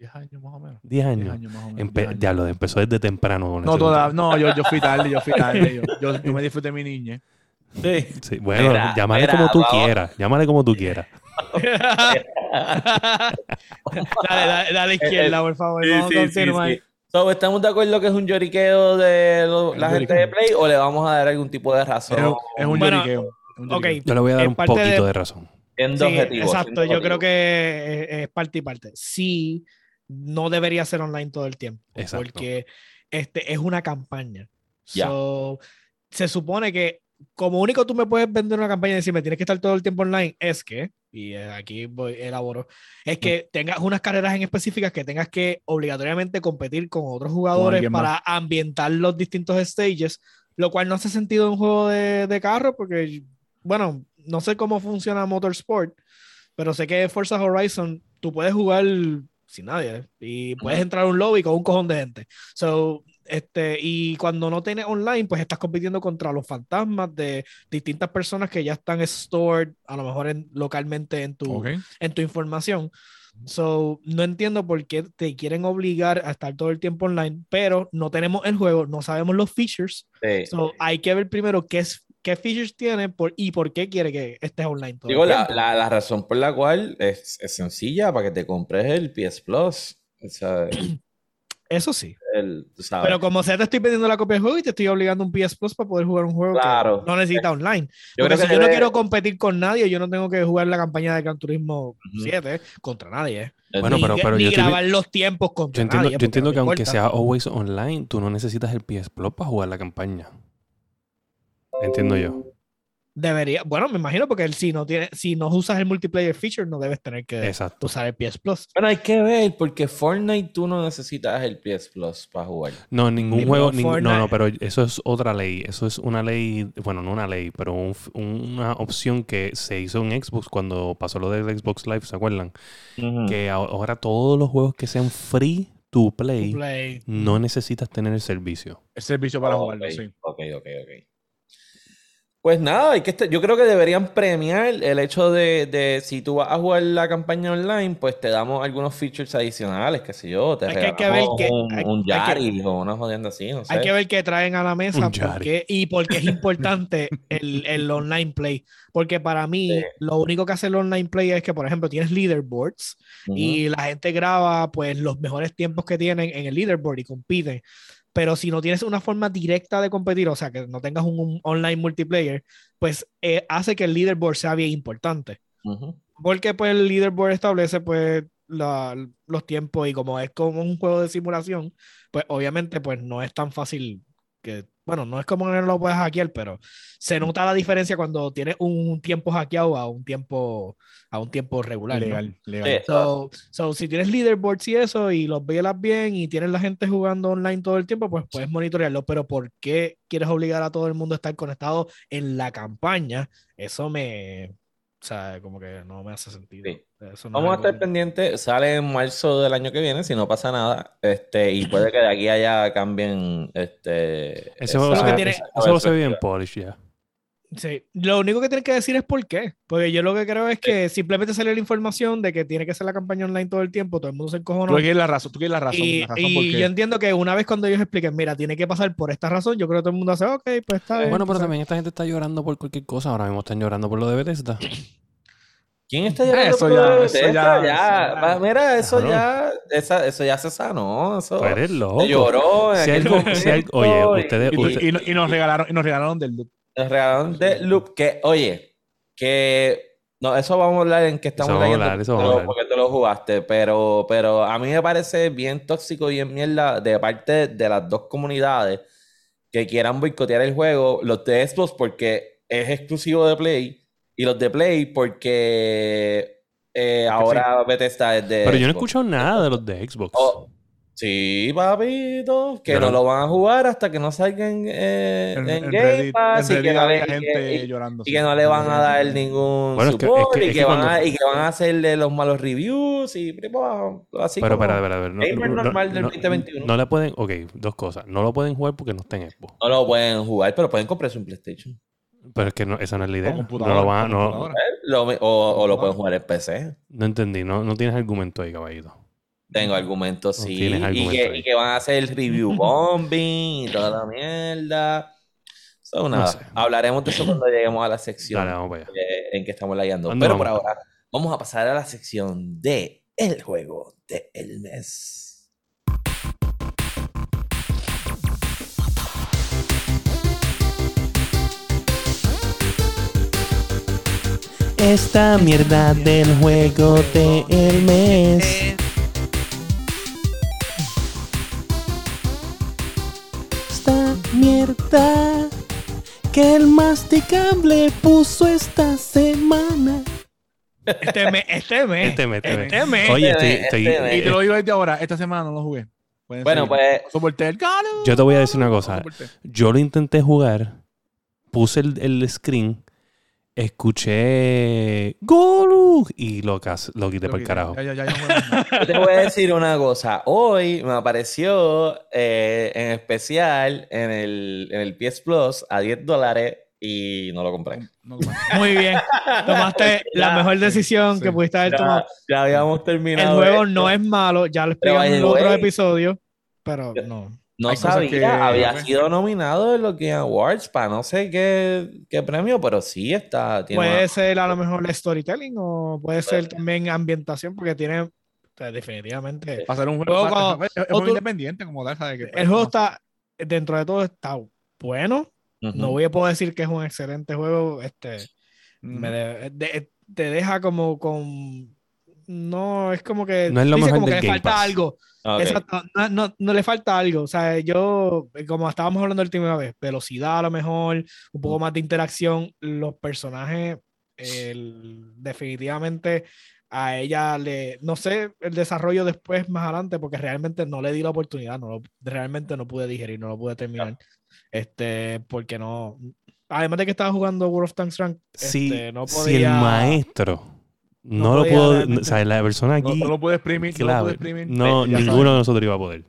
Como 10 años más o menos. 10 10 años. años más o menos. Empe- 10 años. ya lo empezó desde temprano con No, toda, no yo, yo fui tarde, yo fui tarde. Yo, yo, yo me disfruté mi niñez. Sí. Sí, bueno, Mira, llámale mira, como tú vamos. quieras. Llámale como tú quieras. dale, dale, dale la izquierda, por favor. Sí, Vamos sí, a continuar. sí. So, ¿Estamos de acuerdo que es un lloriqueo de lo- la gente de. Play o le vamos a dar algún tipo de razón? Es, un- es un Bueno, lloriqueo. es un Ok, lloriqueo. Yo le voy a dar En un poquito de- de razón. Siendo Sí, objetivo, exacto. Yo creo que es, es parte y parte. Sí, no debería ser online todo el tiempo. Exacto. Porque este es una campaña. Ya. So, se supone que como único tú me puedes vender una campaña y decirme tienes que estar todo el tiempo online, es que, y eh, aquí voy, elaboro, es que tengas unas carreras en específicas que tengas que obligatoriamente competir con otros jugadores más. para ambientar los distintos stages, lo cual no hace sentido en un juego de, de carro porque, bueno, no sé cómo funciona Motorsport, pero sé que Forza Horizon tú puedes jugar sin nadie y puedes entrar a un lobby con un cojón de gente. So, este, y cuando no tienes online, pues estás compitiendo contra los fantasmas de distintas personas que ya están stored, a lo mejor en- localmente en tu, Ok. en tu información. So, no entiendo por qué te quieren obligar a estar todo el tiempo online, pero no tenemos el juego, no sabemos los features. Sí. So, hay que ver primero qué, es, qué features tiene por, y por qué quiere que estés online todo Digo, el la, tiempo. la, la razón por la cual es, es sencilla para que te compres el PS Plus. O sea, Eso sí. el, tú sabes. Pero como sea, te estoy pidiendo la copia del juego y te estoy obligando un PS Plus para poder jugar un juego Claro. que no necesita online. yo Porque creo que si yo no quiero competir con nadie, yo no tengo que jugar la campaña de Gran Turismo Ujú. 7 contra nadie. ¿eh? Bueno, ni pero- que- pero ni yo estoy vi- grabar los tiempos contra Yo entiendo, nadie. yo entiendo no que aunque importa. sea always online, tú no necesitas el PS Plus para jugar la campaña. Entiendo yo. Debería, bueno, me imagino porque el- si no tiene, si no usas el multiplayer feature, no debes tener que Exacto. usar el PS Plus. Bueno, hay que ver, porque Fortnite tú no necesitas el PS Plus para jugar. No, ningún Ni juego, no, no, pero eso es otra ley. Eso es una ley, bueno, no una ley, pero un una opción que se hizo en Xbox cuando pasó lo del Xbox Live, ¿se acuerdan? Que ahora todos los juegos que sean free to play, Play. no necesitas tener el servicio. El servicio para Ok, jugarlo, sí. Ok, ok, ok. Pues nada, hay que estar- yo creo que deberían premiar el hecho de, de si tú vas a jugar la campaña online, pues te damos algunos features adicionales, qué sé yo, te Es que hay que ver que- un, hay- un hay que- Yari o una jodienda así, no sé. Hay que ver qué traen a la mesa porque, y porque es importante el, el online play. Porque para mí, Sí. lo único que hace el online play es que, por ejemplo, tienes leaderboards Ujú. y la gente graba pues los mejores tiempos que tienen en el leaderboard y compiten. Pero si no tienes una forma directa de competir, o sea, que no tengas un, un online multiplayer, pues eh, hace que el leaderboard sea bien importante. Porque pues el leaderboard establece pues la- los tiempos y como es como un juego de simulación, pues obviamente pues no es tan fácil que, bueno, no es como que no lo puedes hackear, pero se nota la diferencia cuando tienes un tiempo hackeado a un tiempo, a un tiempo regular. ¿no? Legal, legal. Sí. So, so, si tienes leaderboards y eso y los velas bien y tienes la gente jugando online todo el tiempo, pues puedes monitorearlo. Pero ¿por qué quieres obligar a todo el mundo a estar conectado en la campaña? Eso me, o sea, como que no me hace sentido. Sí. Eso no es Vamos a estar que- pendientes, sale en marzo del año que viene, si no pasa nada, este, y puede que de aquí a allá cambien, este... Ese juego se, ve bien polish ya. Sí, lo único que tienes que decir es por qué. Porque yo lo que creo es que simplemente salió la información de que tiene que ser la campaña online todo el tiempo, todo el mundo se encojonó. Tú quieres la razón, tú quieres la razón. Y, la razón y por qué. yo entiendo que una vez cuando ellos expliquen, mira, tiene que pasar por esta razón, yo creo que todo el mundo hace, ok, pues está bien. Bueno, pero tú sabes". también esta gente está llorando por cualquier cosa. Ahora mismo están llorando por lo de Bethesda. ¿Quién está llorando Eso por lo ya- de eso Bethesda? ya- Ya, eso ya- va, mira, eso ya, esa- eso ya se sanó, eso eres loco. se lloró en Si aquel algo- si algo- oye, y- ustedes- Y, tú- usted- y no- y nos regalaron, y nos regalaron del loop. Nos regalaron de Loop, que, oye, que. No, eso vamos a hablar en que estamos Eso leyendo hablar, eso hablar. porque tú lo jugaste, pero, pero a mí me parece bien tóxico y bien mierda de parte de las dos comunidades que quieran boicotear el juego, los de Xbox porque es exclusivo de Play y los de Play porque eh, ahora Bethesda es de Pero yo no he escuchado nada de los de Xbox. Oh, sí, papito, que no lo van a jugar hasta que no salgan eh, En, en en Game Reddit, Pass en y que no le- había y que- gente y- llorando. y sí. que no le van a dar ningún Bueno, es que- support es que- y, que van a, cuando- y que van a hacerle los malos reviews y así pero, espera, espera, espera. No, gamer no- normal del no- 2021. no le pueden. Ok, dos cosas. No lo pueden jugar porque no está en Xbox. no lo pueden jugar, pero pueden comprarse un PlayStation. Pero es que no, esa no es la idea. No lo van no- o, o lo pueden jugar en PC. no entendí. No, no tienes argumento ahí, caballito. Tengo argumentos, sí. y, que, ahí. y que van a hacer el review bombing y toda la mierda. So, nada, sé. hablaremos de eso cuando lleguemos a la sección. Dale, vamos en que estamos layando. ¿Dónde Pero por ahora, vamos a pasar a la sección de el juego del mes. Esta mierda del juego del mes. Que el masticable puso esta semana. Este mes, este mes, Este mes, este mes. este mes. Oye, Este estoy, mes, estoy- este. Y te lo digo desde ahora, esta semana no lo jugué. Pueden Bueno, seguir. pues Soporté el calo. Yo te voy a decir una cosa. Soporté. Yo lo intenté jugar, puse el, el screen, escuché Golu y lo, cas- lo quité Lo por el carajo. Ya, ya, ya, ya no juego más nada. yo te voy a decir una cosa. Hoy me apareció eh, en especial en el, en el PS Plus a 10 dólares y no lo compré. No, no, Muy bien. Tomaste la mejor decisión sí. que pudiste haber Ya, tomado. ya habíamos El terminado. juego esto. no es malo, ya lo Pero, explicamos en otro episodio, pero no. No sabía, que- había sido nominado en los Game Awards para no sé qué, qué premio, pero sí está. Tiene Puede una- ser a lo mejor storytelling o puede ser también ambientación, porque tiene, o sea, definitivamente, Va a ser un Juego es, muy tú- independiente como tal, ¿sabes? Que, el juego está, dentro de todo está bueno. No voy a poder decir que es un excelente juego. Este, me de- de- te deja como con. No, es como que. No es lo dice mejor como que le Game falta Pass. algo. Ok. Exacto, no, no, no le falta algo. O sea, yo, como estábamos hablando la última vez, velocidad a lo mejor, un poco más de interacción. Los personajes, el- definitivamente a ella le. No sé el desarrollo después, más adelante, porque realmente no le di la oportunidad. No lo- realmente no pude digerir, no lo pude terminar. Este, porque no. Además de que estaba jugando World of Tanks Rank, Si, este, no si el maestro no, no lo pudo, realmente- o sea, la persona No, aquí, no lo puede exprimir, no lo puede exprimir. no, ya ninguno de nosotros iba a poder.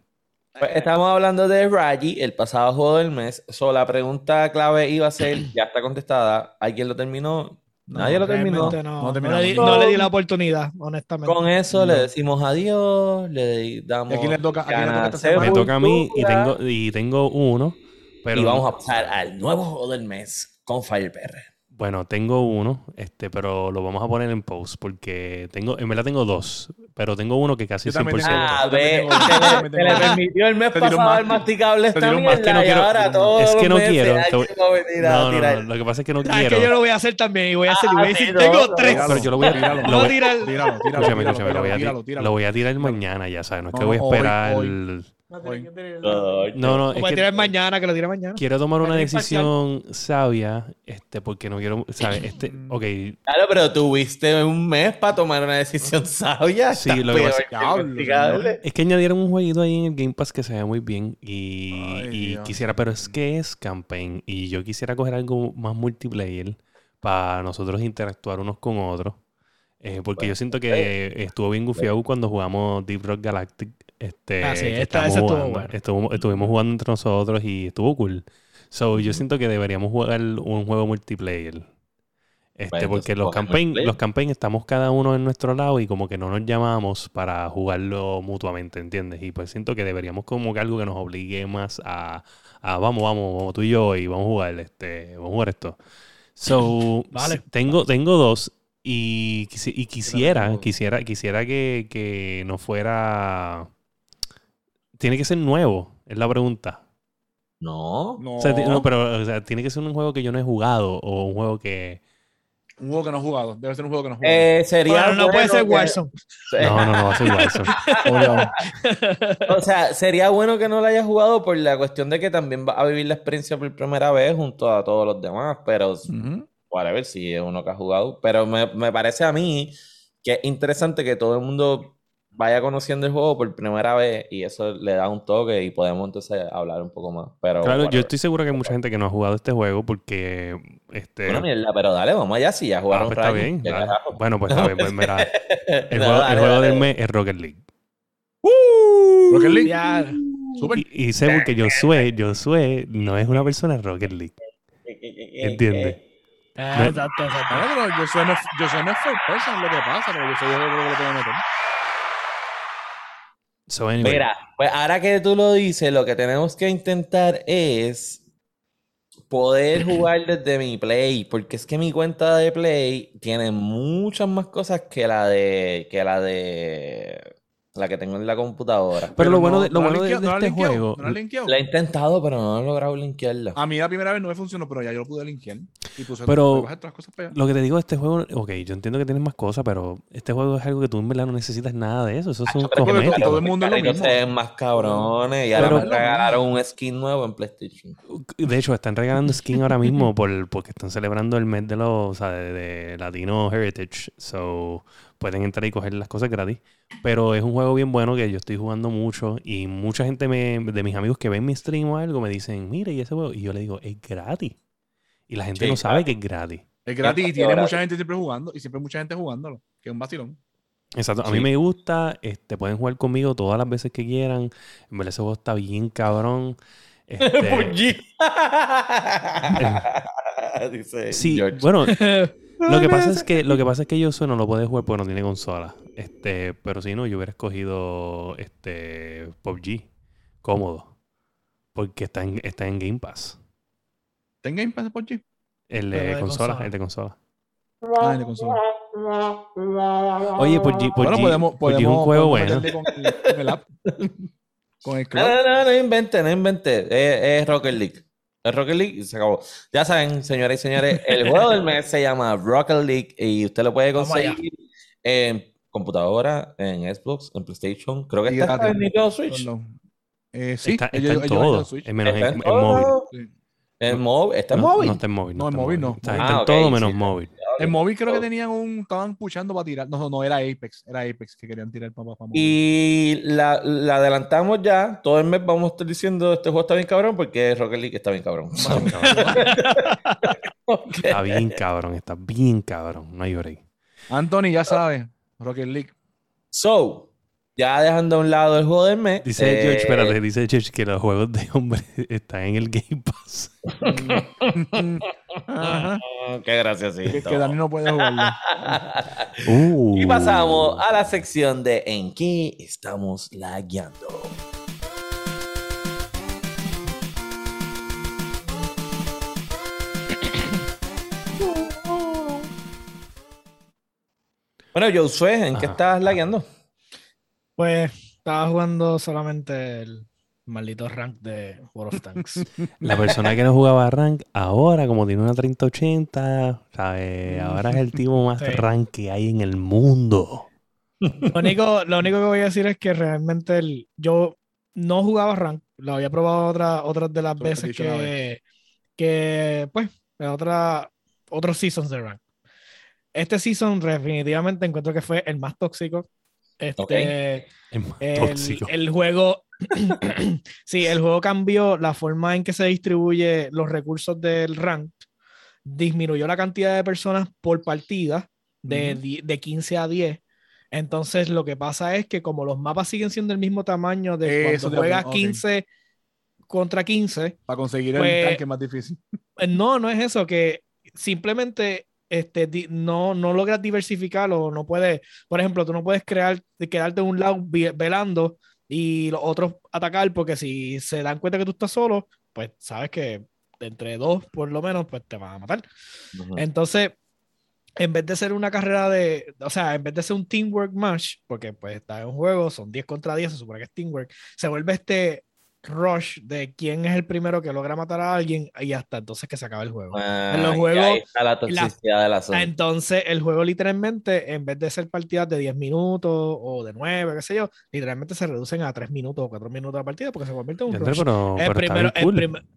Pues estamos hablando de Raji, el pasado juego del mes. So, la pregunta clave iba a ser, ya está contestada. ¿Alguien lo terminó? No, Nadie lo terminó. No, le di, no le di la oportunidad, honestamente. Con eso le decimos adiós, le damos ¿Y a quién le toca- a quién le toca esta? Me toca a mí y tengo, y tengo uno, pero y vamos a pasar al nuevo juego del mes con Fire PR. Bueno, tengo uno, este, pero lo vamos a poner en post porque tengo, en verdad tengo dos, pero tengo uno que casi Yo también 100%. tengo- Ah, ve, tengo- se le, le permitió el mes pasado el masticable esta mierda que no y quiero- ahora todos es que no meses quiero, No, no, tirar. no, lo que pasa es que no ¿Sabes quiero. que yo lo voy a hacer también y voy a hacer, y voy a Ah, decir, tengo no, tres. Tíralo, Pero yo lo voy a- tíralo, lo voy a tirar. Tíralo, tíralo, tíralo, lo voy a, tíralo, tíralo. lo voy a tirar mañana, ya sabes, no es que No, voy a No, no, es a que tirar mañana, que lo tire mañana. quiero tomar una decisión sabia, este, porque no quiero, ¿sabes? Este, ok, Claro, pero tuviste un mes para tomar una decisión sabia. Sí, Estás lo que pasa- es que añadieron un jueguito ahí en el Game Pass que se ve muy bien y, Ay, y Dios. quisiera, pero es que es campaign y yo quisiera coger algo más multiplayer para nosotros interactuar unos con otros. Eh, porque yo siento que estuvo bien gufiado cuando jugamos Deep Rock Galactic. Este, Ah, sí, que esta- estábamos ese estuvo jugando. bueno. Estuvo- estuvimos jugando entre nosotros y estuvo cool. So, yo siento que deberíamos jugar un juego multiplayer. Este, Bueno, porque los campaign, los campaign estamos cada uno en nuestro lado y como que no nos llamamos para jugarlo mutuamente, ¿entiendes? Y pues siento que deberíamos como que algo que nos obligue más a, a vamos, vamos, vamos tú y yo y vamos a jugar este, vamos a jugar esto. So, Vale. tengo, tengo dos y, y quisiera, quisiera, quisiera que, que no fuera... Tiene que ser nuevo, es la pregunta. No. No, O sea, ti- no, pero o sea, tiene que ser un juego que yo no he jugado o un juego que... un juego que no he jugado. Debe ser un juego que no he jugado. Eh, sería Bueno, no puede ser que- Warzone. No, no, no va a ser Warzone. O sea, sería bueno que no lo hayas jugado por la cuestión de que también vas a vivir la experiencia por primera vez junto a todos los demás, pero Ujú. para ver si es uno que ha jugado. Pero me, me parece a mí que es interesante que todo el mundo vaya conociendo el juego por primera vez y eso le da un toque y podemos entonces hablar un poco más. Pero Claro, yo estoy seguro que hay mucha gente que no ha jugado este juego porque... Este, Una mierda, pero dale, vamos allá si ya ah, jugaron pues está bien. Bueno, pues está bien. Pues mira, el No, juego, el dale, juego dale. del mes es Rocket League. Rocket League. Ya. Súper. Y, y sé porque Josué, Josué no es una persona de Rocket League. ¿Entiendes? Ah, exacto, exacto. No, pero yo soy no, no first person, lo que pasa, pero yo soy yo creo que lo puedo meter. So, anyway, Mira, pues ahora que tú lo dices, lo que tenemos que intentar es poder jugar desde mi Play, porque es que mi cuenta de Play tiene muchas más cosas que la de que la de la que tengo en la computadora. Pero lo no- bueno de, lo no la bueno de- de no la este linkeado, juego... ¿No la? La he intentado, pero no he logrado linkearla. A mí la primera vez no me funcionó, pero ya yo lo pude linkear. Y puse Pero- las cosas para allá. Lo que te digo de este juego, ok, yo entiendo que tienes más cosas, pero este juego es algo que tú en verdad no necesitas nada de eso. Eso es un Pero cosmético. todo el mundo lo mismo. se ven más cabrones y ahora Pero- me regalaron un skin nuevo en PlayStation. De hecho, están regalando skin ahora mismo por, porque están celebrando el mes de los, o sea, de, de Latino Heritage. So, pueden entrar y coger las cosas gratis. Pero es un juego bien bueno que yo estoy jugando mucho y mucha gente me, de mis amigos que ven mi stream o algo me dicen, mire, ¿y ese juego? Y yo le digo, es gratis. Y la gente Sí, no sabe que es gratis. Es gratis y tiene gratis. mucha gente siempre jugando. Y siempre mucha gente jugándolo. Que es un vacilón. Exacto. A Sí. mí me gusta, este, pueden jugar conmigo todas las veces que quieran. En verdad ese juego está bien cabrón. Este, Dice Sí, George. bueno, lo que pasa es que lo que pasa es que yo no lo puede jugar porque no tiene consola. Este, pero si no, yo hubiera escogido este PUBG cómodo. Porque está en, está en Game Pass. ¿Ten Game Pass por G? El de, consola, consola. el de consola. Ah, el de consola. Oye, PUBG, Bueno, PUBG, podemos, PUBG podemos, es un juego bueno. Con el, con el app. Con el No, no, no, no invente, no invente. Es, es Rocket League. Es Rocket League y se acabó. Ya saben, señoras y señores, el juego del mes se llama Rocket League y usted lo puede conseguir en computadora, en Xbox, en PlayStation. Creo que Y está en Nintendo Switch. No, no. Eh, sí, está, en todo. menos en, Está en móvil. Sí. En móvil. Está en No, móvil. no está en móvil. No, en móvil no. Está, Ah, en todo menos móvil. En móvil creo que tenían un. Estaban puchando para tirar. No, no, no, era Apex. Era Apex que querían tirar para, para móvil. Y la, la adelantamos ya. Todo el mes vamos a estar diciendo este juego está bien cabrón porque Rocket League está bien cabrón. Está bien cabrón, está bien cabrón. No hay break. Anthony, ya sabes. Rocket League. So, ya dejando a un lado el juego del mes. Dice eh, George, espérate, dice George que los juegos de hombre están en el Game Pass. Ajá. Qué graciosito. Que, que Dani no puede jugarlo. Uh. Y pasamos a la sección de ¿En qué estamos lagueando? Bueno, Josué, ¿en qué estás lagueando? Pues estaba jugando solamente el maldito rank de World of Tanks. La persona que no jugaba rank, ahora como tiene una 3080, ¿sabes? Ahora es el tipo más Sí. rank que hay en el mundo. Lo único, lo único que voy a decir es que realmente el- yo no jugaba rank, lo había probado otra, otras de las veces que, que, pues, en otra, otros seasons de rank. Este season definitivamente encuentro que fue el más tóxico. Este, Es más el, juego, sí, el juego cambió la forma en que se distribuye los recursos del rank, disminuyó la cantidad de personas por partida de, de 15 a 10. Entonces lo que pasa es que como los mapas siguen siendo el mismo tamaño de Eso cuando juegas apunto, ok. 15 contra 15, Para conseguir Pues- el tanque es más difícil. eh, no, no es eso, que simplemente este, no, no logras diversificar o no puedes, por ejemplo, tú no puedes crear, quedarte en un lado velando y los otros atacar, porque si se dan cuenta que tú estás solo, pues sabes que entre dos por lo menos, pues te van a matar. Entonces, en vez de ser una carrera de, o sea, en vez de ser un teamwork match, porque pues está en un juego, son 10 contra 10, se supone que es teamwork, se vuelve este rush de quién es el primero que logra matar a alguien y hasta entonces que se acaba el juego. Ah, En los juegos, ahí está la toxicidad del asunto. Entonces, el juego literalmente, en vez de ser partidas de 10 minutos o de 9, qué sé yo, literalmente se reducen a 3 minutos o 4 minutos la partida porque se convierte en un rush. pero, El pero primero- está el bien cool. prim-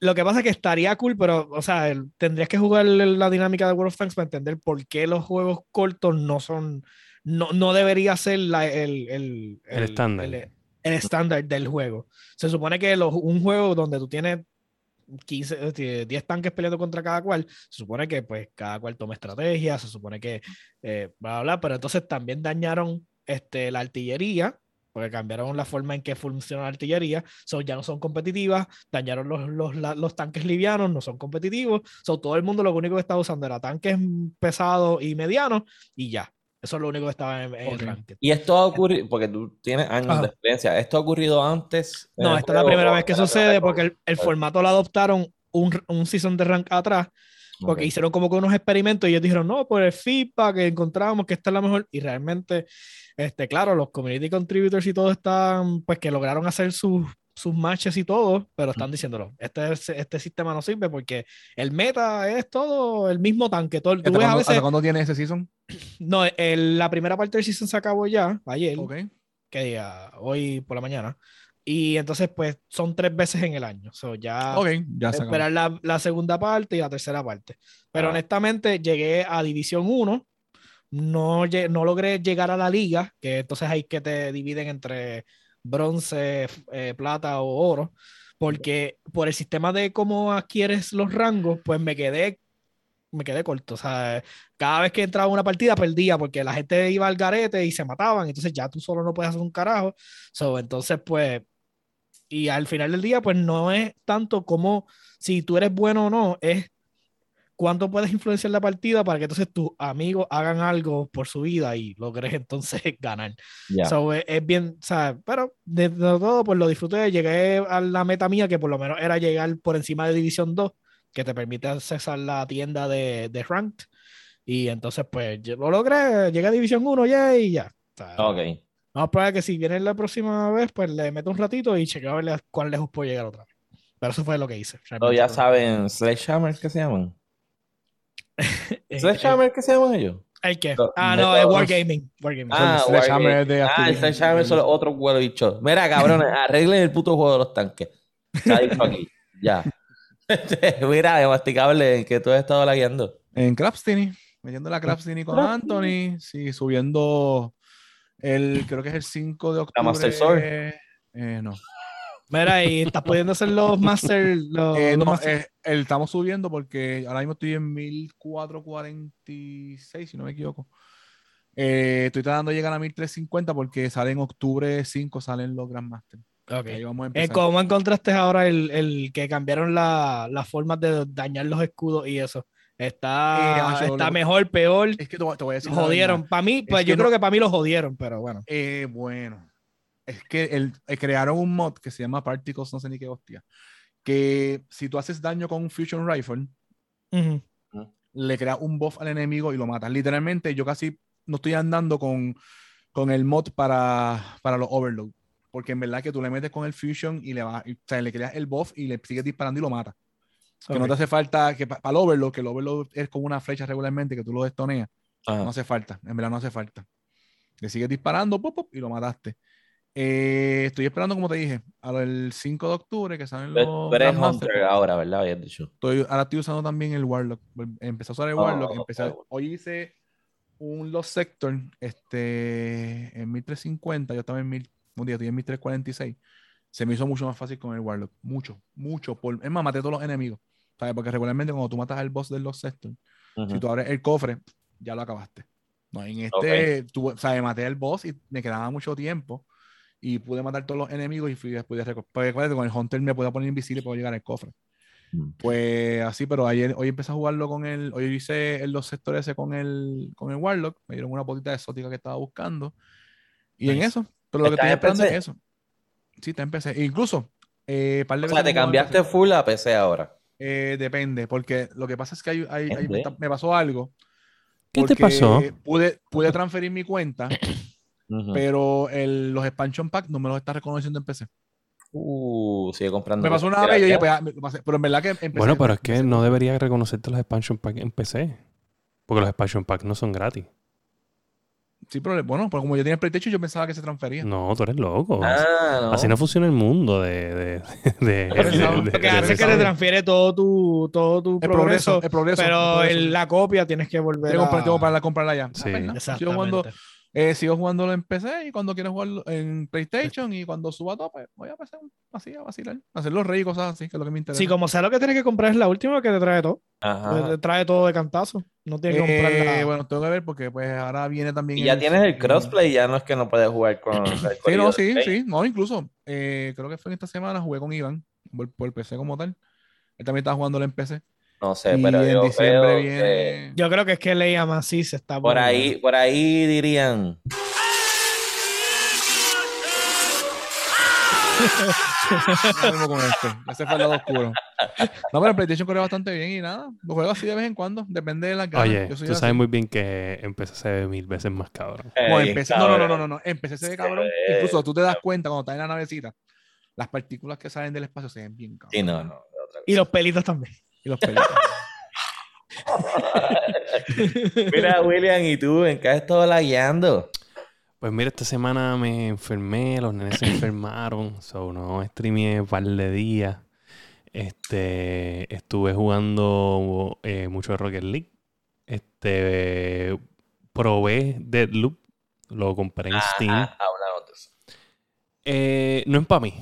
Lo que pasa es que estaría cool, pero, o sea, el- tendrías que jugar el- la dinámica de World of Tanks para entender por qué los juegos cortos no son, no, no debería ser la- el, el, El estándar. El, estándar del juego. Se supone que los- un juego donde tú tienes 15, eh, 10 tanques peleando contra cada cual, se supone que pues cada cual toma estrategia, se supone que eh, bla, bla, bla, pero entonces también dañaron este, la artillería, porque cambiaron la forma en que funciona la artillería, so, ya no son competitivas, dañaron los, los, los tanques livianos, no son competitivos, so, todo el mundo lo único que estaba usando era tanques pesados y medianos, y ya, eso es lo único que estaba en, en Ok. el ranked. Y esto ha ocurrido, porque tú tienes años Ajá. de experiencia, ¿esto ha ocurrido antes? No, esta es la primera vez que sucede porque el, el formato lo adoptaron un, un season de rank atrás porque Ok. hicieron como que unos experimentos y ellos dijeron, no, por el feedback que encontramos que esta es la mejor. Y realmente, este, claro, los community contributors y todo están, pues que lograron hacer sus, sus matches y todo, pero están diciéndolo, este, es- este sistema no sirve porque el meta es todo el mismo tanque. Todo, el- tú ¿Hasta cuándo, veces, hasta cuándo tiene ese season? no, el- la primera parte del season se acabó ya, ayer, Ok. que día, hoy por la mañana. Y entonces, pues, son tres veces en el año. So, ya Ok, ya esperar la, la segunda parte y la tercera parte. Pero Ah. honestamente llegué a División 1, no, no logré llegar a la liga, que entonces hay que te dividen entre bronce, eh, plata o oro, porque por el sistema de cómo adquieres los rangos, pues me quedé, me quedé corto. O sea, cada vez que entraba una partida perdía porque la gente iba al garete y se mataban, entonces ya tú solo no puedes hacer un carajo. So, entonces, pues, y al final del día, pues no es tanto como si tú eres bueno o no, es cuánto puedes influenciar la partida para que entonces tus amigos hagan algo por su vida y logres entonces ganar. Ya. So, es, es bien, ¿sabes? Pero de, de todo, pues lo disfruté. Llegué a la meta mía, que por lo menos era llegar por encima de División 2, que te permite accesar la tienda de, de Ranked. Y entonces, pues yo lo logré. Llegué a División 1 ya y ya. Sea, Ok. Vamos a probar que si viene la próxima vez, pues le meto un ratito y chequeo a ver cuán lejos puedo llegar otra vez. Pero eso fue lo que hice. Realmente. ya saben, Sledgehammer, ¿qué se llaman? Eh, ¿Sledgehammer qué se llaman ellos? ¿El qué? Ah, no, es Wargaming. Wargaming. Ah, el Sledgehammer de Ah. Sledgehammer son los otros huevos bichos. Mira, cabrones, arreglen el puto juego de los tanques. Se ha dicho aquí. Ya. Mira, de masticable en que tú has estado lagueando. En Crapstini, metiendo la Crapstini con Anthony, sí, subiendo el, creo que es el 5 de octubre. Master Sword. Eh, no. Mira, y estás pudiendo hacer los Master. Los, Eh, los no, master- eh, el- estamos subiendo porque ahora mismo estoy en 1446, si no me equivoco. Eh, estoy tratando de llegar a 1350 porque sale en octubre 5, salen los Grandmaster. Ok. Ahí vamos a Eh, empezar. ¿Cómo encontraste ahora el, el que cambiaron la- las formas de dañar los escudos y eso? ¿Está, Eh, yo está lo- mejor, peor? Es que te, voy- te voy a decir. Jodieron. Para mí, pues yo no- creo que para mí lo jodieron, pero bueno. Eh, bueno, es que el, eh, crearon un mod que se llama Particles, no sé ni qué hostia. Que si tú haces daño con un Fusion Rifle, le creas un buff al enemigo y lo matas. Literalmente, yo casi no estoy andando con, con el mod para, para los Overload. Porque en verdad que tú le metes con el Fusion y le, vas, y, o sea, le creas el buff y le sigues disparando y lo matas. Que no te hace falta, que para el Overload, que el Overload es como una flecha regularmente que tú lo destoneas. Ajá. No hace falta, en verdad no hace falta. Le sigues disparando pop, pop, y lo mataste. Eh, estoy esperando, como te dije, al 5 de octubre que salen los. Hunter ahora, ¿verdad? Habías dicho. Estoy, ahora estoy usando también el Warlock. Empecé a usar el Oh, Warlock. empecé, hoy hice un Lost Sector este, en 1350. Yo estaba en 1000, un día estoy en 1346. Se me hizo mucho más fácil con el Warlock. Mucho, mucho. Por, es más, maté a todos los enemigos. ¿sabes? Porque regularmente cuando tú matas al boss del Lost Sector, si tú abres el cofre, ya lo acabaste. No, en este, tú, o sea, maté al boss y me quedaba mucho tiempo y pude matar todos los enemigos y fui después de porque acuérdate, con el Hunter me podía poner invisible y puedo llegar al cofre. Mm. Pues así, pero ayer, hoy empecé a jugarlo con el, hoy hice en los sectores ese con el, con el Warlock, me dieron una potita exótica que estaba buscando y en eso, pero lo que ¿Está estoy esperando es eso. Sí, en PC. Incluso, eh, par de O sea, te cambiaste PC. full a PC ahora. Eh, depende, porque lo que pasa es que hay, hay- hay- me, pasó algo. ¿Qué te pasó? Pude, pude transferir mi cuenta, Pero el- los expansion packs no me los está reconociendo en PC. Uh, sigue comprando. Me pasó una vez y yo dije, pues, ah, me pasé, pero en verdad que en PC Bueno, pero es que no debería reconocerte los expansion packs en PC. Porque los expansion packs no son gratis. Sí, pero bueno, pues como yo tenía el PlayStation, yo pensaba que se transfería. No, tú eres loco. Ah, no. Así no funciona el mundo de... de, de- de- lo de- Lo que hace es que te transfiere todo tu, todo tu El progreso, progreso, el progreso. pero el progreso. el- la copia tienes que volver tengo, a... tengo para comprarla ya. Sí. Ah, pues, nada. Eh, sigo jugándolo en PC y cuando quiero jugarlo en PlayStation y cuando suba todo, pues voy a pasar así a vacilar. A hacer los reyes y cosas así, que es lo que me interesa. Sí, como sea lo que tienes que comprar es la última que te trae todo. Ajá. Te trae todo de cantazo. No tienes que comprar Eh, la... bueno, tengo que ver porque pues ahora viene también. Y ya tienes el eh, crossplay, ya no es que no puedes jugar con. Sí, no, sí, Play. sí. No, incluso eh, creo que fue en esta semana jugué con Iván por, por PC como tal. Él también estaba jugándolo en PC. No sé, y pero en yo diciembre creo que. Yo creo que es que Leia se está por ahí, por ahí dirían. Mismo con este. Ese fue el lado oscuro. No, pero el PlayStation corre bastante bien y nada. Lo juego así de vez en cuando. Depende de las ganas. Oye, Yo soy tú así. sabes muy bien que en PC se ve mil veces más cabrón. "Ey, empecé, no, no, no, cabrón". no, no, no. Empecé ese Se cabrón. Incluso tú te das cuenta cuando estás en la navecita. Las partículas que salen del espacio se ven bien cabrón. Sí, no, no. Y los pelitos también. Y los pelitos. Mira, William, ¿y tú en qué has estado lagueando? Pues mira, esta semana me enfermé, los nenes se enfermaron, so no streameé un par de días. Este, estuve jugando eh, mucho Rocket League. Este, probé Deadloop, lo compré en Steam. Ajá, hablamos de eso. Eh, no es para mí.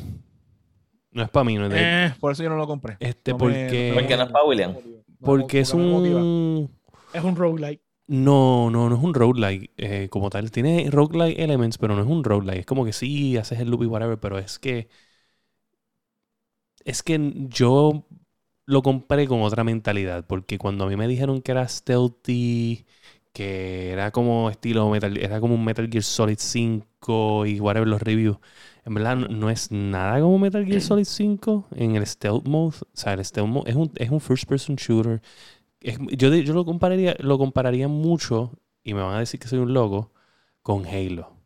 No es para mí, no es de- Eh, Por eso yo no lo compré. Este, no me- porque, Porque no es para William. porque es porque un... es un roguelike. No, no, no es un roguelike eh, como tal. Tiene roguelike elements, pero no es un roguelike. Es como que sí, haces el loop y whatever, pero es que. Es que yo lo compré con otra mentalidad, porque cuando a mí me dijeron que era stealthy, que era como estilo Metal, era como un Metal Gear Solid 5 y whatever los reviews, en verdad no, es nada como Metal Gear Solid 5 en el stealth mode. O sea, el stealth mode es un, es un first person shooter. Es- yo, yo lo compararía, lo compararía mucho, y me van a decir que soy un loco, con Halo.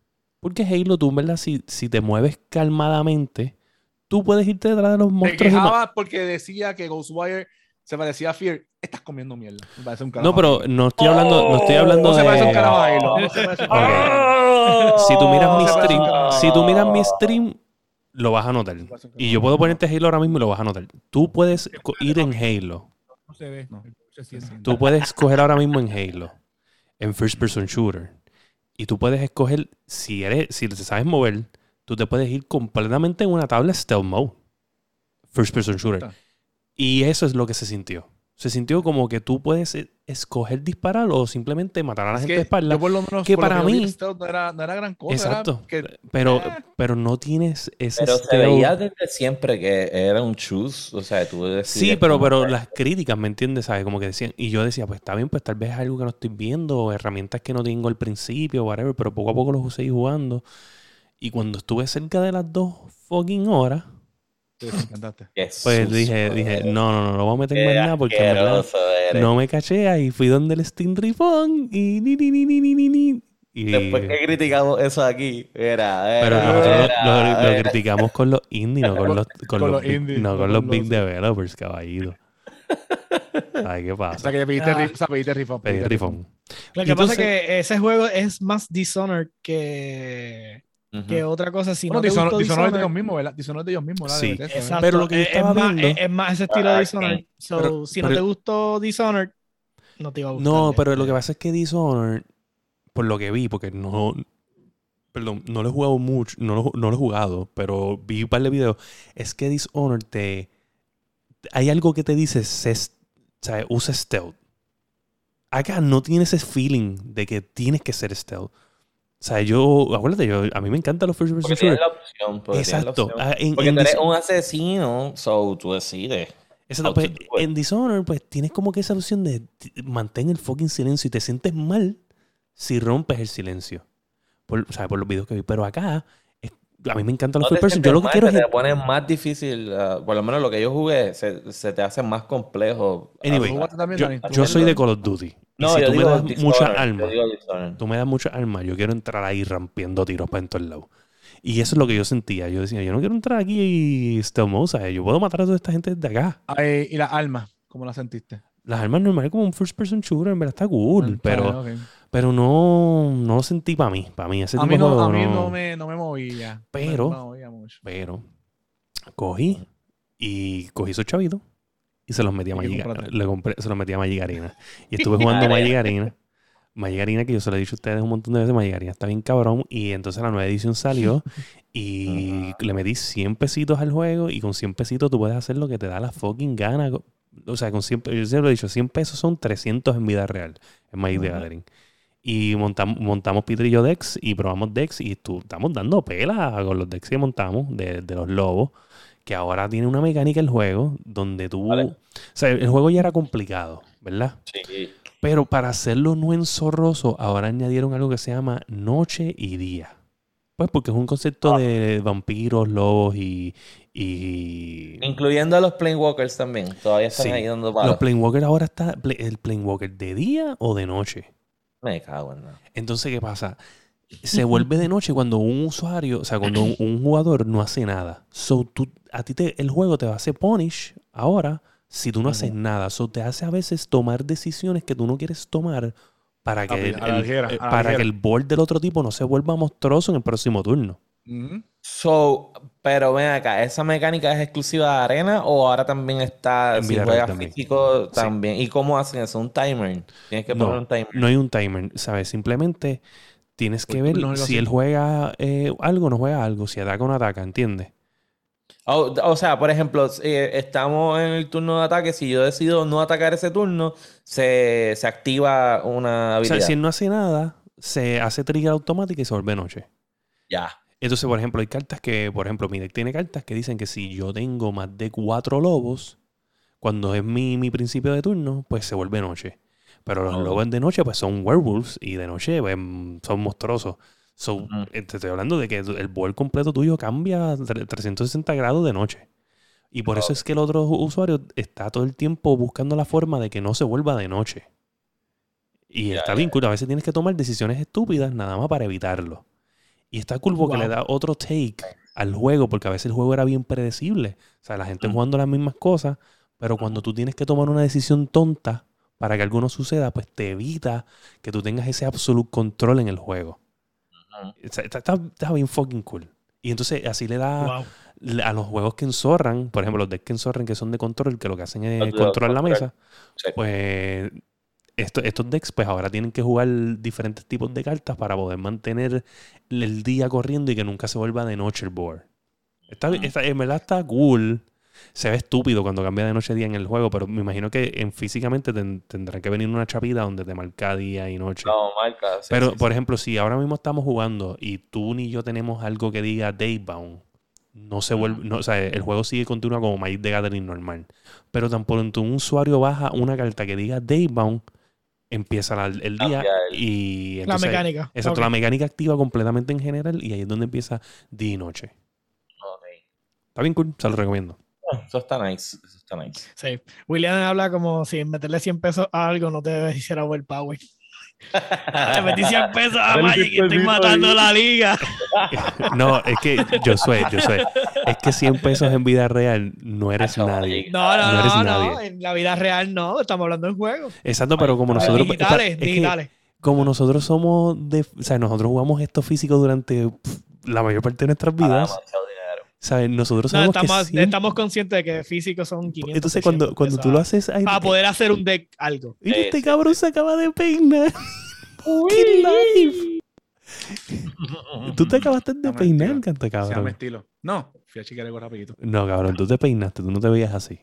Porque Halo, tú, en verdad, si, si te mueves calmadamente, tú puedes irte detrás de los monstruos. y ma- quejaba porque decía que Ghostwire se parecía a Fear. Estás comiendo mierda. Me parece un carajo. No, pero no estoy hablando, no estoy hablando No se parece un de. No se parece un carajo a Halo. Si tú miras mi Oh. stream, si tú miras mi Oh. stream, lo vas a notar. Y yo puedo ponerte Halo ahora mismo y lo vas a notar. Tú puedes ir en Halo. No se ve. No. Se. Tú puedes escoger ahora mismo en Halo, en First Person Shooter. Y tú puedes escoger, si eres, si te sabes mover, tú te puedes ir completamente en una tabla Stealth Mode. First Person Shooter. Y eso es lo que se sintió. Se sintió como que tú puedes eh, escoger disparar o simplemente matar a la Es gente que de espalda. yo por lo menos, que por para mí- stealth no era, no era gran cosa. era Exacto. que- Pero, Eh. pero no tienes ese Pero se veía desde siempre que era un choose. O sea, tú Sí, pero, pero las críticas, ¿me entiendes? ¿Sabes? Como que decían, y yo decía, pues está bien, pues tal vez es algo que no estoy viendo, o herramientas que no tengo al principio, whatever, pero poco a poco los usé jugando. Y cuando estuve cerca de las dos fucking horas, Sí, me encantaste. Qué pues dije, dije, no, no, no, no voy a meter Qué más nada porque en verdad no me caché y fui donde el Steam Rifón y ni, ni, ni, ni, ni, ni, ni. Y, Después que criticamos eso aquí, era, pero nosotros lo- era, lo, lo era. criticamos con los indie, no con los, con Con los, los big- indies, no con con los big los- developers, caballito. Ay, ¿qué O pasa? sea, que pediste, Ah. o sea, pediste rifón. Pedí pediste rifón. Lo que pasa entonces- es que ese juego es más Dishonored que, Que otra cosa. Si Bueno, no te Dishonored, gustó Dishonored de Dishonored, ellos mismos, ¿verdad? Dishonored de ellos mismos, ¿verdad? Sí. De Bethesda. Exacto. Pero lo que yo es, es más, viendo- es- es más ese estilo Ah, de Dishonored. sí. So, Pero- si no pero- te gustó Dishonored, no te iba a gustar. No, pero lo que pasa es que Dishonored, por lo que vi, porque no. Perdón, no lo he jugado mucho, no lo, no lo he jugado, pero vi un par de videos. Es que Dishonored te. Hay algo que te dice, se, o sea, usa stealth. Acá no tienes ese feeling de que tienes que ser stealth. O sea, yo, acuérdate, yo, a mí me encantan los first person Porque tienes la opción. porque la Exacto. opción. Ah, en- Porque en tú eres un asesino, so tú decides. Exacto, pues, en Dishonored, pues tienes como que esa opción de mantén el fucking silencio y te sientes mal si rompes el silencio. Por, o sea, por los videos que vi. Pero acá, a mí me encantan los No first person. Yo lo que mal, quiero se es. te pone más difícil, ah, por lo menos lo que yo jugué, se, se te hace más complejo. Anyway, ¿Tú jugaste también, Yo, yo soy de? Call of Duty. Y No, si yo tú me das Dishonored, mucha yo arma, digo Dishonored. tú me das mucha arma, yo quiero entrar ahí rompiendo tiros para en todos lados. Y eso es lo que yo sentía. Yo decía, yo no quiero entrar aquí y ¿sabes? Yo puedo matar a toda esta gente desde acá. Ay, y las armas, ¿cómo las sentiste? Las armas normales como un first person shooter, en verdad está cool. Ah, Pero. Pero no, no lo sentí para mí. Para mí, ese A tipo mí, de no, juego a mí no- no, me, no me movía. Pero- No me movía mucho. Pero cogí y cogí esos chavitos y se los metí a ¿Y qué Magic le compré, se los metí a Magic Arena. Y estuve jugando Magic Arena. Magic Arena, que yo se lo he dicho a ustedes un montón de veces, Magic Arena está bien cabrón. Y entonces la nueva edición salió y le metí 100 pesitos al juego y con 100 pesitos tú puedes hacer lo que te da la fucking gana. O sea, con 100, pe- yo siempre lo he dicho, 100 pesos son 300 en vida real en Magic the. Gathering. Y montamos, montamos yo decks y probamos decks y tú, estamos dando pela con los decks que montamos de, de los lobos. Que ahora tiene una mecánica el juego donde tú. Vale. O sea, el juego ya era complicado, ¿verdad? Sí. Pero para hacerlo no enzorroso, ahora añadieron algo que se llama noche y día. Pues porque es un concepto Ah. de vampiros, lobos y. y Incluyendo a los Planewalkers también. Todavía están Sí. ahí dando los. Planewalkers ahora está. ¿El Planewalker de día o de noche? Me cago en nada. Entonces, ¿qué pasa? Se vuelve de noche cuando un usuario, o sea, cuando un, un jugador no hace nada. So, tú, a ti te, el juego te va a hacer punish ahora si tú no haces nada. So, te hace a veces tomar decisiones que tú no quieres tomar para que, el, ligera, eh, para ligera. que el board del otro tipo no se vuelva monstruoso en el próximo turno. So, pero ven acá, ¿esa mecánica es exclusiva de arena o ahora también está, En si juegas también. físico Sí. también? ¿Y cómo hacen eso? ¿Un timer? Tienes que poner un timer. no hay un timer, ¿sabes? Simplemente tienes que Por ver si así. él juega eh, algo o no juega algo, si ataca o no ataca, ¿entiendes? O, o sea, por ejemplo, si, eh, estamos en el turno de ataque. Si yo decido no atacar ese turno, se, se activa una O sea, habilidad. si él no hace nada, se hace trigger automática y se vuelve noche. Ya. Entonces, por ejemplo, hay cartas que, por ejemplo, mi deck tiene cartas que dicen que si yo tengo más de cuatro lobos, Cuando es mi, mi principio de turno, pues se vuelve noche. Pero los Oh. lobos de noche, pues son werewolves y de noche pues, son monstruosos. So, eh, te estoy hablando de que el board completo tuyo cambia tre- 360 grados de noche. Y por eso es que el otro usuario está todo el tiempo buscando la forma de que no se vuelva de noche. Y Ya, está bien cool. A veces tienes que tomar decisiones estúpidas nada más para evitarlo. Y está cool porque Wow. le da otro take al juego, porque a veces el juego era bien predecible. O sea, la gente Mm. jugando las mismas cosas, pero cuando tú tienes que tomar una decisión tonta para que algo no suceda, pues te evita que tú tengas ese absolute control en el juego. Está, está- está- está bien fucking cool. Y entonces así le da Wow. a los juegos que enzorran, por ejemplo, los decks que enzorran que son de control, que lo que hacen es controlar la mesa, Sí. pues esto- estos decks pues ahora tienen que jugar diferentes tipos de cartas para poder mantener el día corriendo y que nunca se vuelva de noche el board. Está, está- en verdad está cool. Se ve estúpido cuando cambia de noche a día en el juego, pero me imagino que en físicamente ten- tendrá que venir una chapita donde te marca día y noche. No, marca. sí, Pero, sí, por sí. ejemplo, si ahora mismo estamos jugando y tú ni yo tenemos algo que diga Daybound, no se vuelve, no, o sea, el juego sigue continúa como Magic the Gathering normal. Pero tan pronto un usuario baja una carta que diga Daybound, empieza la- el día y La mecánica. Exacto, la mecánica activa completamente en general y ahí es donde empieza día y noche. Está bien cool, se lo recomiendo. Ah, Eso está nice. Eso está nice. Sí. William habla como si meterle 100 pesos a algo no te hiciera overpower. Le metí 100 pesos a Magic y estoy 100 matando ahí. la liga. No, es que yo soy, yo soy. Es que 100 pesos en vida real no eres nadie. No, no, No eres no, no. En la vida real no. Estamos hablando en juego. Exacto, pero como nosotros. digitales, es que- digitales. como nosotros somos de, o sea, nosotros jugamos esto físico durante la mayor parte de nuestras vidas, ¿sabes? Nosotros No, sabemos estamos, que siempre- estamos conscientes de que físicos son 500. entonces cuando, 600 cuando tú lo haces ahí, Para poder hacer un deck algo. mira, Sí, este cabrón se acaba de peinar. ¡Qué live! Tú te acabaste de peinar, estilo. canta Se llama cabrón. estilo. No, fui a chequear algo rapidito. No, cabrón, tú te peinaste, tú no te veías así.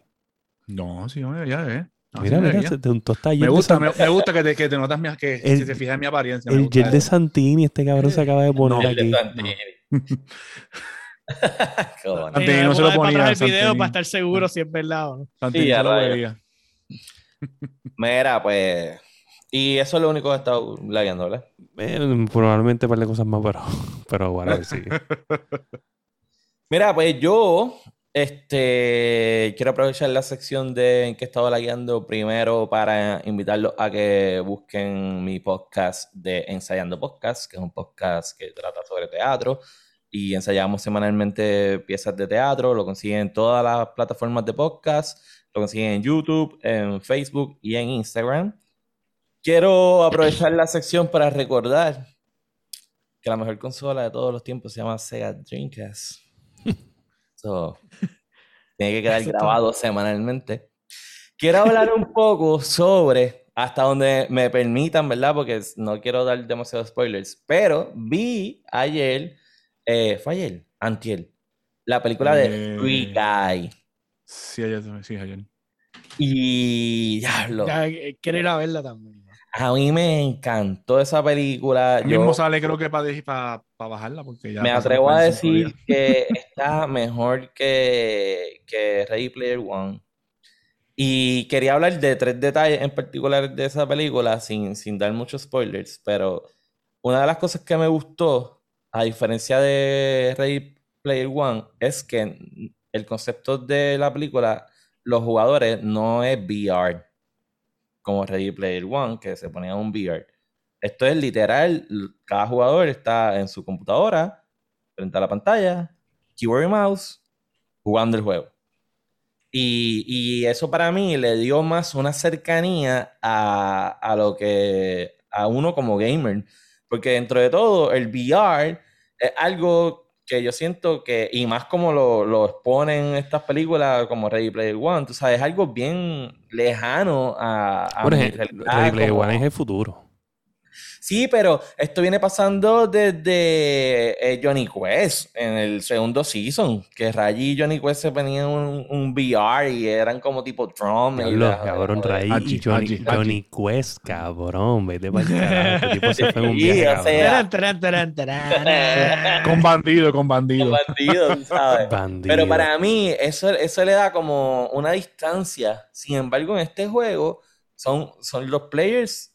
No, sí, hombre, ya ves. No, Mira, sí me mira, veía. se te untó hasta Me gusta, me, me gusta que te, que te notas mi, que El- si te fijas en mi apariencia. me el gel de. Santini, este cabrón se acaba de poner No, El de aquí. Santini. Santini Eh, no se lo para ponía, atrás el video Santini. para estar seguro si es verdad o no. Santini Sí, lo veía. Mira, pues. Y eso es lo único que he estado lagueando, ¿verdad? Eh, probablemente un par de cosas más, pero, pero bueno, sí. Mira, pues yo este, quiero aprovechar la sección de en que he estado lagueando primero para invitarlos a que busquen mi podcast de Ensayando Podcast, que es un podcast que trata sobre teatro y ensayamos semanalmente piezas de teatro. Lo consiguen en todas las plataformas de podcast, lo consiguen en YouTube, en Facebook y en Instagram. Quiero aprovechar la sección para recordar que la mejor consola de todos los tiempos se llama Sega Dreamcast. So, tiene que quedar grabado semanalmente. Quiero hablar un poco sobre, hasta donde me permitan, ¿verdad? Porque no quiero dar demasiados spoilers, pero vi ayer, eh, fue ayer, antier, la película de Eh. Free Guy. Sí, ayer, sí, ayer. Y diablo, Ya, eh, quiero ir a verla también. a mí me encantó esa película. Ahora mismo Yo sale creo que para bajarla porque ya me atrevo a 45 decir que está mejor que, que Ready Player One. Y quería hablar de tres detalles en particular de esa película, sin, sin dar muchos spoilers, pero una de las cosas que me gustó, a diferencia de Ready Player One, es que el concepto de la película, los jugadores, no es VR, como Ready Player One, que se ponía un VR. Esto es literal, cada jugador está en su computadora, frente a la pantalla, keyboard y mouse, jugando el juego. Y, y eso para mí le dio más una cercanía a, a lo que a uno como gamer. Porque dentro de todo, el VR es algo que yo siento que, y más como lo, lo exponen estas películas como Ready Player One, tú sabes, es algo bien lejano a, realidad Ready Player como- One es el futuro. Sí, pero esto viene pasando desde eh, Johnny Quest en el segundo season, que Rayi y Johnny Quest se ponían un, un VR y eran como tipo Trump. y Diablo, la- cabrón, Ray y Johnny, Johnny Quest, cabrón, vete para. Este tipo se fue en un viaje, o sea, Tarán, tarán, tarán, tarán. Con bandido, con bandido. Los bandidos, ¿sabes? Bandido. Pero para mí eso, eso le da como una distancia. Sin embargo, en este juego son, son los players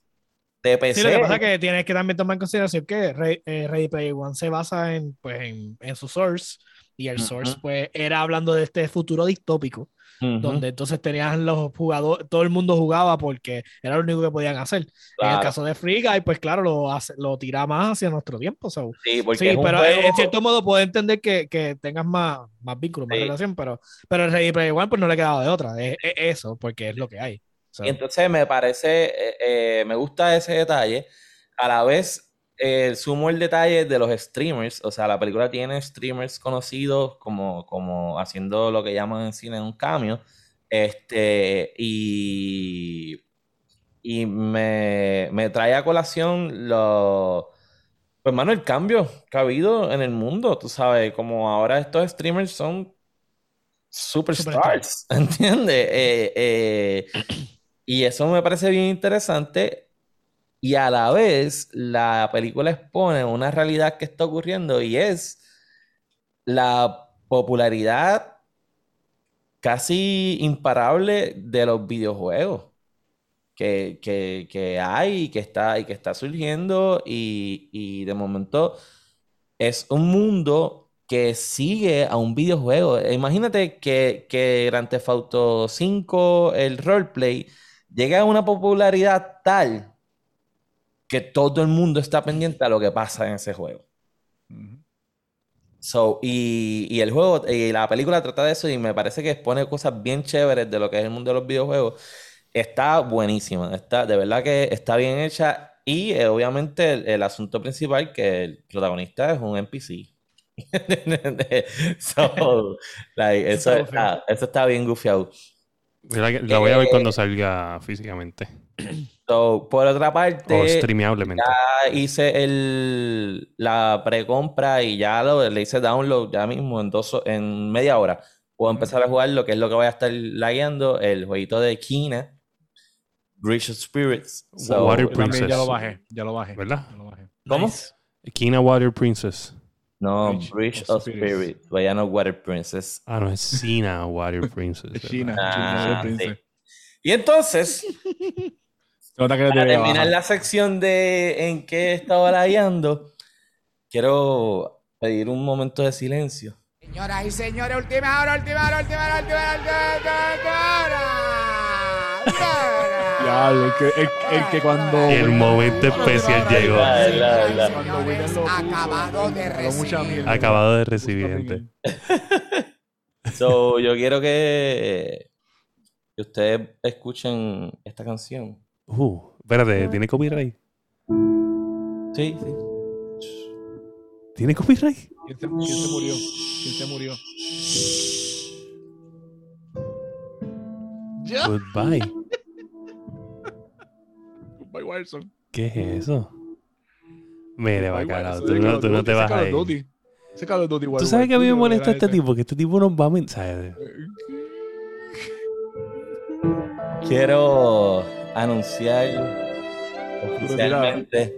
de PC. Sí, lo que pasa es que tienes que también tomar en consideración que eh, Ready Player One se basa en, pues, en, en su source y el source Ujú. pues era hablando de este futuro distópico Ujú, donde entonces tenías los jugadores, todo el mundo jugaba porque era lo único que podían hacer. En claro. el caso de Free Guy, pues claro, lo, hace, lo tira más hacia nuestro tiempo. so. Sí, porque Sí, pero eh, juego- en cierto modo puedo entender que, que tengas más, más vínculo, más Sí. relación, pero, pero el Ready Player One pues no le quedaba de otra. Es, es eso, porque es lo que hay. Y entonces me parece, eh, eh, me gusta ese detalle. A la vez, eh, sumo el detalle de los streamers. O sea, la película tiene streamers conocidos como, como haciendo lo que llaman en cine un cambio. Este, y, y me, me trae a colación lo, pues, mano, el cambio que ha habido en el mundo. Tú sabes, como ahora estos streamers son superstars, ¿entiendes? Eh, eh, y eso me parece bien interesante. Y a la vez, la película expone una realidad que está ocurriendo y es la popularidad casi imparable de los videojuegos que, que- que hay y que está, y que está surgiendo. Y, y de momento es un mundo que sigue a un videojuego. Imagínate que, que Grand Theft Auto 5, el roleplay, llega a una popularidad tal que todo el mundo está pendiente a lo que pasa en ese juego. So, y, y el juego, y la película trata de eso y me parece que expone cosas bien chéveres de lo que es el mundo de los videojuegos. Está buenísima, está, de verdad que está bien hecha y eh, obviamente el, el asunto principal que el protagonista es un NPC. So, like, eso, está, eso está bien gufiado. Que La voy a ver Eh, cuando salga físicamente So, por otra o parte, streameablemente. ya hice el, la precompra y ya lo, le hice download ya mismo en, dos, en media hora. Puedo empezar a jugar lo que es lo que voy a estar lagueando, el jueguito de Kina, Bridge of Spirits. So, Water también ya Princess. lo bajé, ya lo bajé. ¿Verdad? ya lo bajé. ¿Cómo? nice. Kina Water Princess. No, Bridge Bridge of of Spirits. Spirits, vaya no Water Princess. Ah, no, es Sina Water Princess. China, Ah, sí. Y entonces, para terminar la sección de en qué estaba lagueando, quiero pedir un momento de silencio. Señoras y señores, última hora, última hora, última hora, última hora, última hora, última hora. Ya, el que, el, el que cuando. El momento especial llegó. La la puso, Acabado de recibir. Acabado de gente. So, yo quiero que, que ustedes escuchen esta canción. Uh, espérate, ¿tiene copyright? Sí, sí. ¿Tiene copyright? ¿Quién se, quién se murió? ¿Quién se murió? Goodbye. Goodbye, Wilson. ¿Qué es eso? Mire, bacalao, tú no, tú no te vas a ir. Ese Call of Duty, ¿Tú sabes que a mí me molesta este tipo? Que este tipo nos va a... men- ¿sabes? Quiero anunciar oficialmente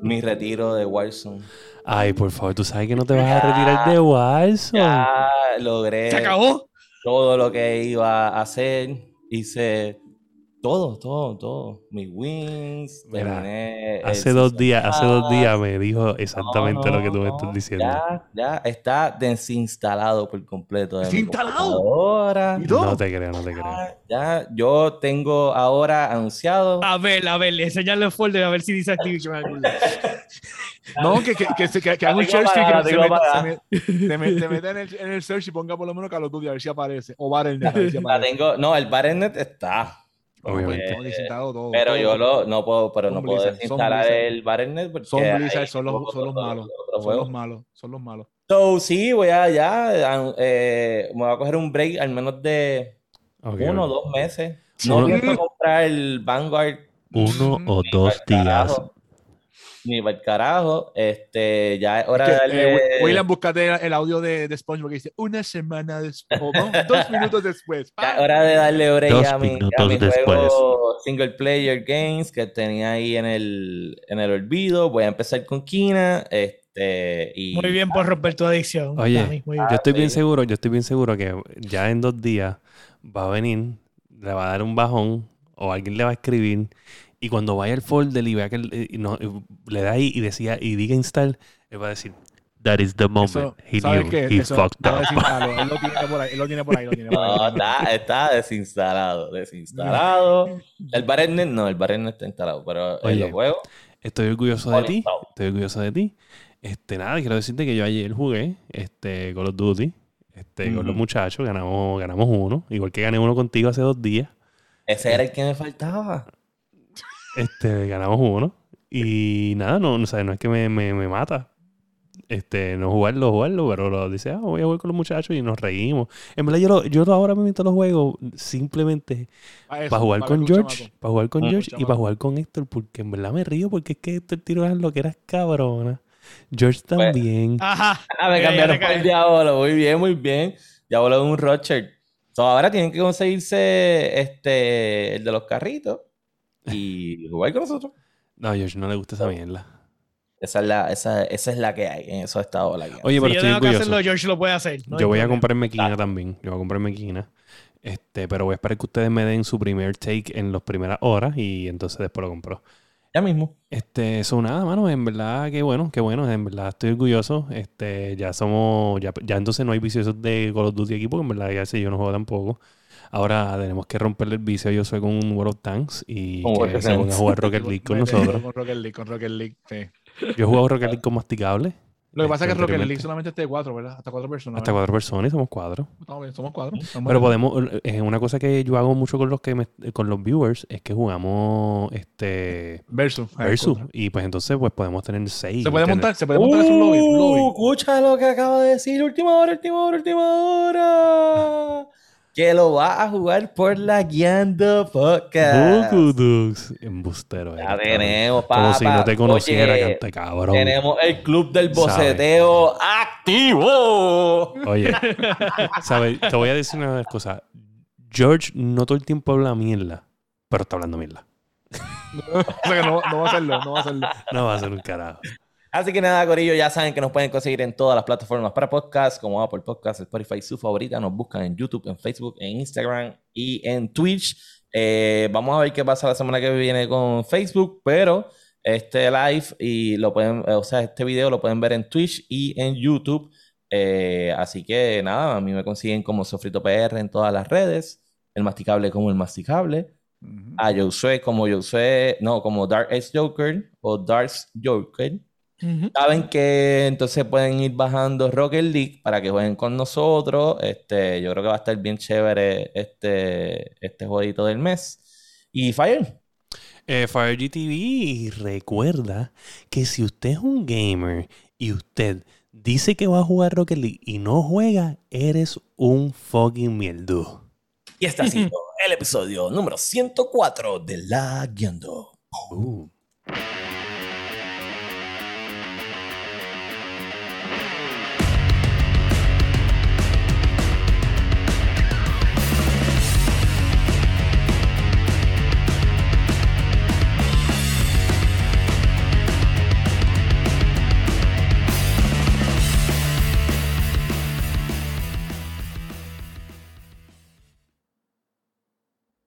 mi retiro de Warzone. Ay, por favor, tú sabes que no te vas a retirar de Warzone. Ya logré ¿Se acabó? Todo lo que iba a hacer. Hice todo, todo, todo. Mis wins. Mira, terminé Hace dos días, hace dos días me dijo exactamente No, lo que tú me estás diciendo. Ya, ya está desinstalado por completo. de ¿Desinstalado? computadora. ¿Y todo? No te creo, no te creo. Ya, yo tengo ahora anunciado. A ver, a ver, enseñarle el folder a ver si dice Activision. No, que, que, que, se- que, que haga un search y apagada, que se meta, se me- te, me- te meta en el, en el search y ponga por lo menos Call of Duty a ver si aparece. O Battle.net si La tengo, no, el Battle.net está. Obviamente. Desinstado todo. Pero todo. yo lo, no puedo, pero Son no puedo desinstalar el Battle.net porque Son Blizzard, son los, son los malos. otros Son los malos. Son los malos. So, sí, voy a ya, eh, me voy a coger un break al menos de Ok, uno o dos meses. No pienso comprar el Vanguard uno o dos días. carajo. Ni para el carajo. Este, ya es hora Es de que, darle. eh, Wi- William, búscate el- el audio de, de SpongeBob que dice una semana después, o no, dos minutos después. Ya es hora de darle break a mi, a minutos mi después. juego single player games que tenía ahí en el, en el olvido. Voy a empezar con Kina. Este, y Muy bien por romper tu adicción. Oye, bien. Yo estoy bien sí. seguro, yo estoy bien seguro que ya en dos días va a venir, le va a dar un bajón o alguien le va a escribir y cuando vaya al folder y vea que y no, y le da ahí y decía y diga install, él va a decir That is the moment Eso, he ¿sabes knew qué? he Eso, fucked up. Él lo tiene por ahí, él lo tiene por ahí, lo tiene por ahí. No, está, está desinstalado. Desinstalado. El Barretnet no, el Barretnet está instalado, pero en Oye, los juegos. Estoy orgulloso de ti, estoy orgulloso de ti. Este, nada, quiero decirte que yo ayer jugué este, Call of Duty este, con los muchachos, ganamos, ganamos uno, igual que gané uno contigo hace dos días. Ese era el que me faltaba. Este, ganamos uno. Y nada, no, no, o sea, no es que me, me, me mata. Este, no jugarlo, jugarlo, pero lo dice, ah, voy a jugar con los muchachos y nos reímos. En verdad, yo, lo, yo lo- ahora me meto los juegos simplemente Pa' para jugar pa' con George, chamaco. para jugar con. George y para jugar con Héctor, porque en verdad me río, porque es que Héctor las lo que eras cabrona. George también. Ajá. Ah, me cambiaron por el. Diablo. Muy bien, muy bien. Diablo es un Rocher. So, ahora tienen que conseguirse este, el de los carritos y jugar con nosotros. No, a George no le gusta esa mierda. Esa es la, esa, esa es la que hay. En eso está la que hay. Oye, Si pero yo estoy tengo que orgulloso. hacerlo, George lo puede hacer. no yo voy a comprarme quina también. Yo voy a comprarme quina. Este, pero voy a esperar que ustedes me den su primer take en las primeras horas y entonces después lo compro. Ya mismo. Este, eso nada, mano, en verdad, qué bueno, qué bueno, en verdad estoy orgulloso. Este, ya somos, ya, ya entonces no hay viciosos de Call of Duty aquí, porque en verdad ya sé yo no juego tampoco. Ahora tenemos que romperle el vicio yo soy con un World of Tanks y que se ponga a jugar Rocket League con nosotros. Con Rocket League, con Rocket League, sí. Yo he jugado Rocket League con masticable. Lo que pasa es que Rocket League solamente es de cuatro, ¿verdad? Hasta cuatro personas. Hasta ¿verdad? cuatro personas y somos cuatro. Estamos bien, somos cuatro. Estamos Pero podemos, es una cosa que yo hago mucho con los que me- con los viewers, es que jugamos este Versus. ah, versus. Y pues entonces pues podemos tener seis. Se puede montar, se puede montar en un lobby. un Uh, lobby. escucha lo que acaba de decir. Última hora, última hora, última hora. Que lo va a jugar por la Guiando Podcast. Goku Dux. Embustero. Ya eres, cabrón. tenemos, Como papá. si no te conociera, Oye, cante cabrón. Tenemos el club del Sabe. boceteo activo. Oye, ¿sabes? Te voy a decir una cosa. George no todo el tiempo habla mierda, pero está hablando mierda. o sea que no, no va a hacerlo, no va a hacerlo. No va a ser un carajo. Así que nada, Corillo, ya saben que nos pueden conseguir en todas las plataformas para podcast, como Apple Podcast, Spotify, su favorita. Nos buscan en YouTube, en Facebook, en Instagram y en Twitch. Eh, vamos a ver qué pasa la semana que viene con Facebook, pero este live y lo pueden, eh, o sea, este video lo pueden ver en Twitch y en YouTube. Eh, así que nada, a mí me consiguen como Sofrito PR en todas las redes, el masticable como el masticable, Ujú. a Josué como Josué, no, como Dark X Joker o Darks Joker. Saben que entonces pueden ir bajando Rocket League para que jueguen con nosotros. Este, yo creo que va a estar bien chévere este, este jueguito del mes. Y Fire. Eh, Fire GTV, recuerda que si usted es un gamer y usted dice que va a jugar Rocket League y no juega, eres un fucking mierdu. Y este ha sido el episodio número 104 de La Guiando. Uh.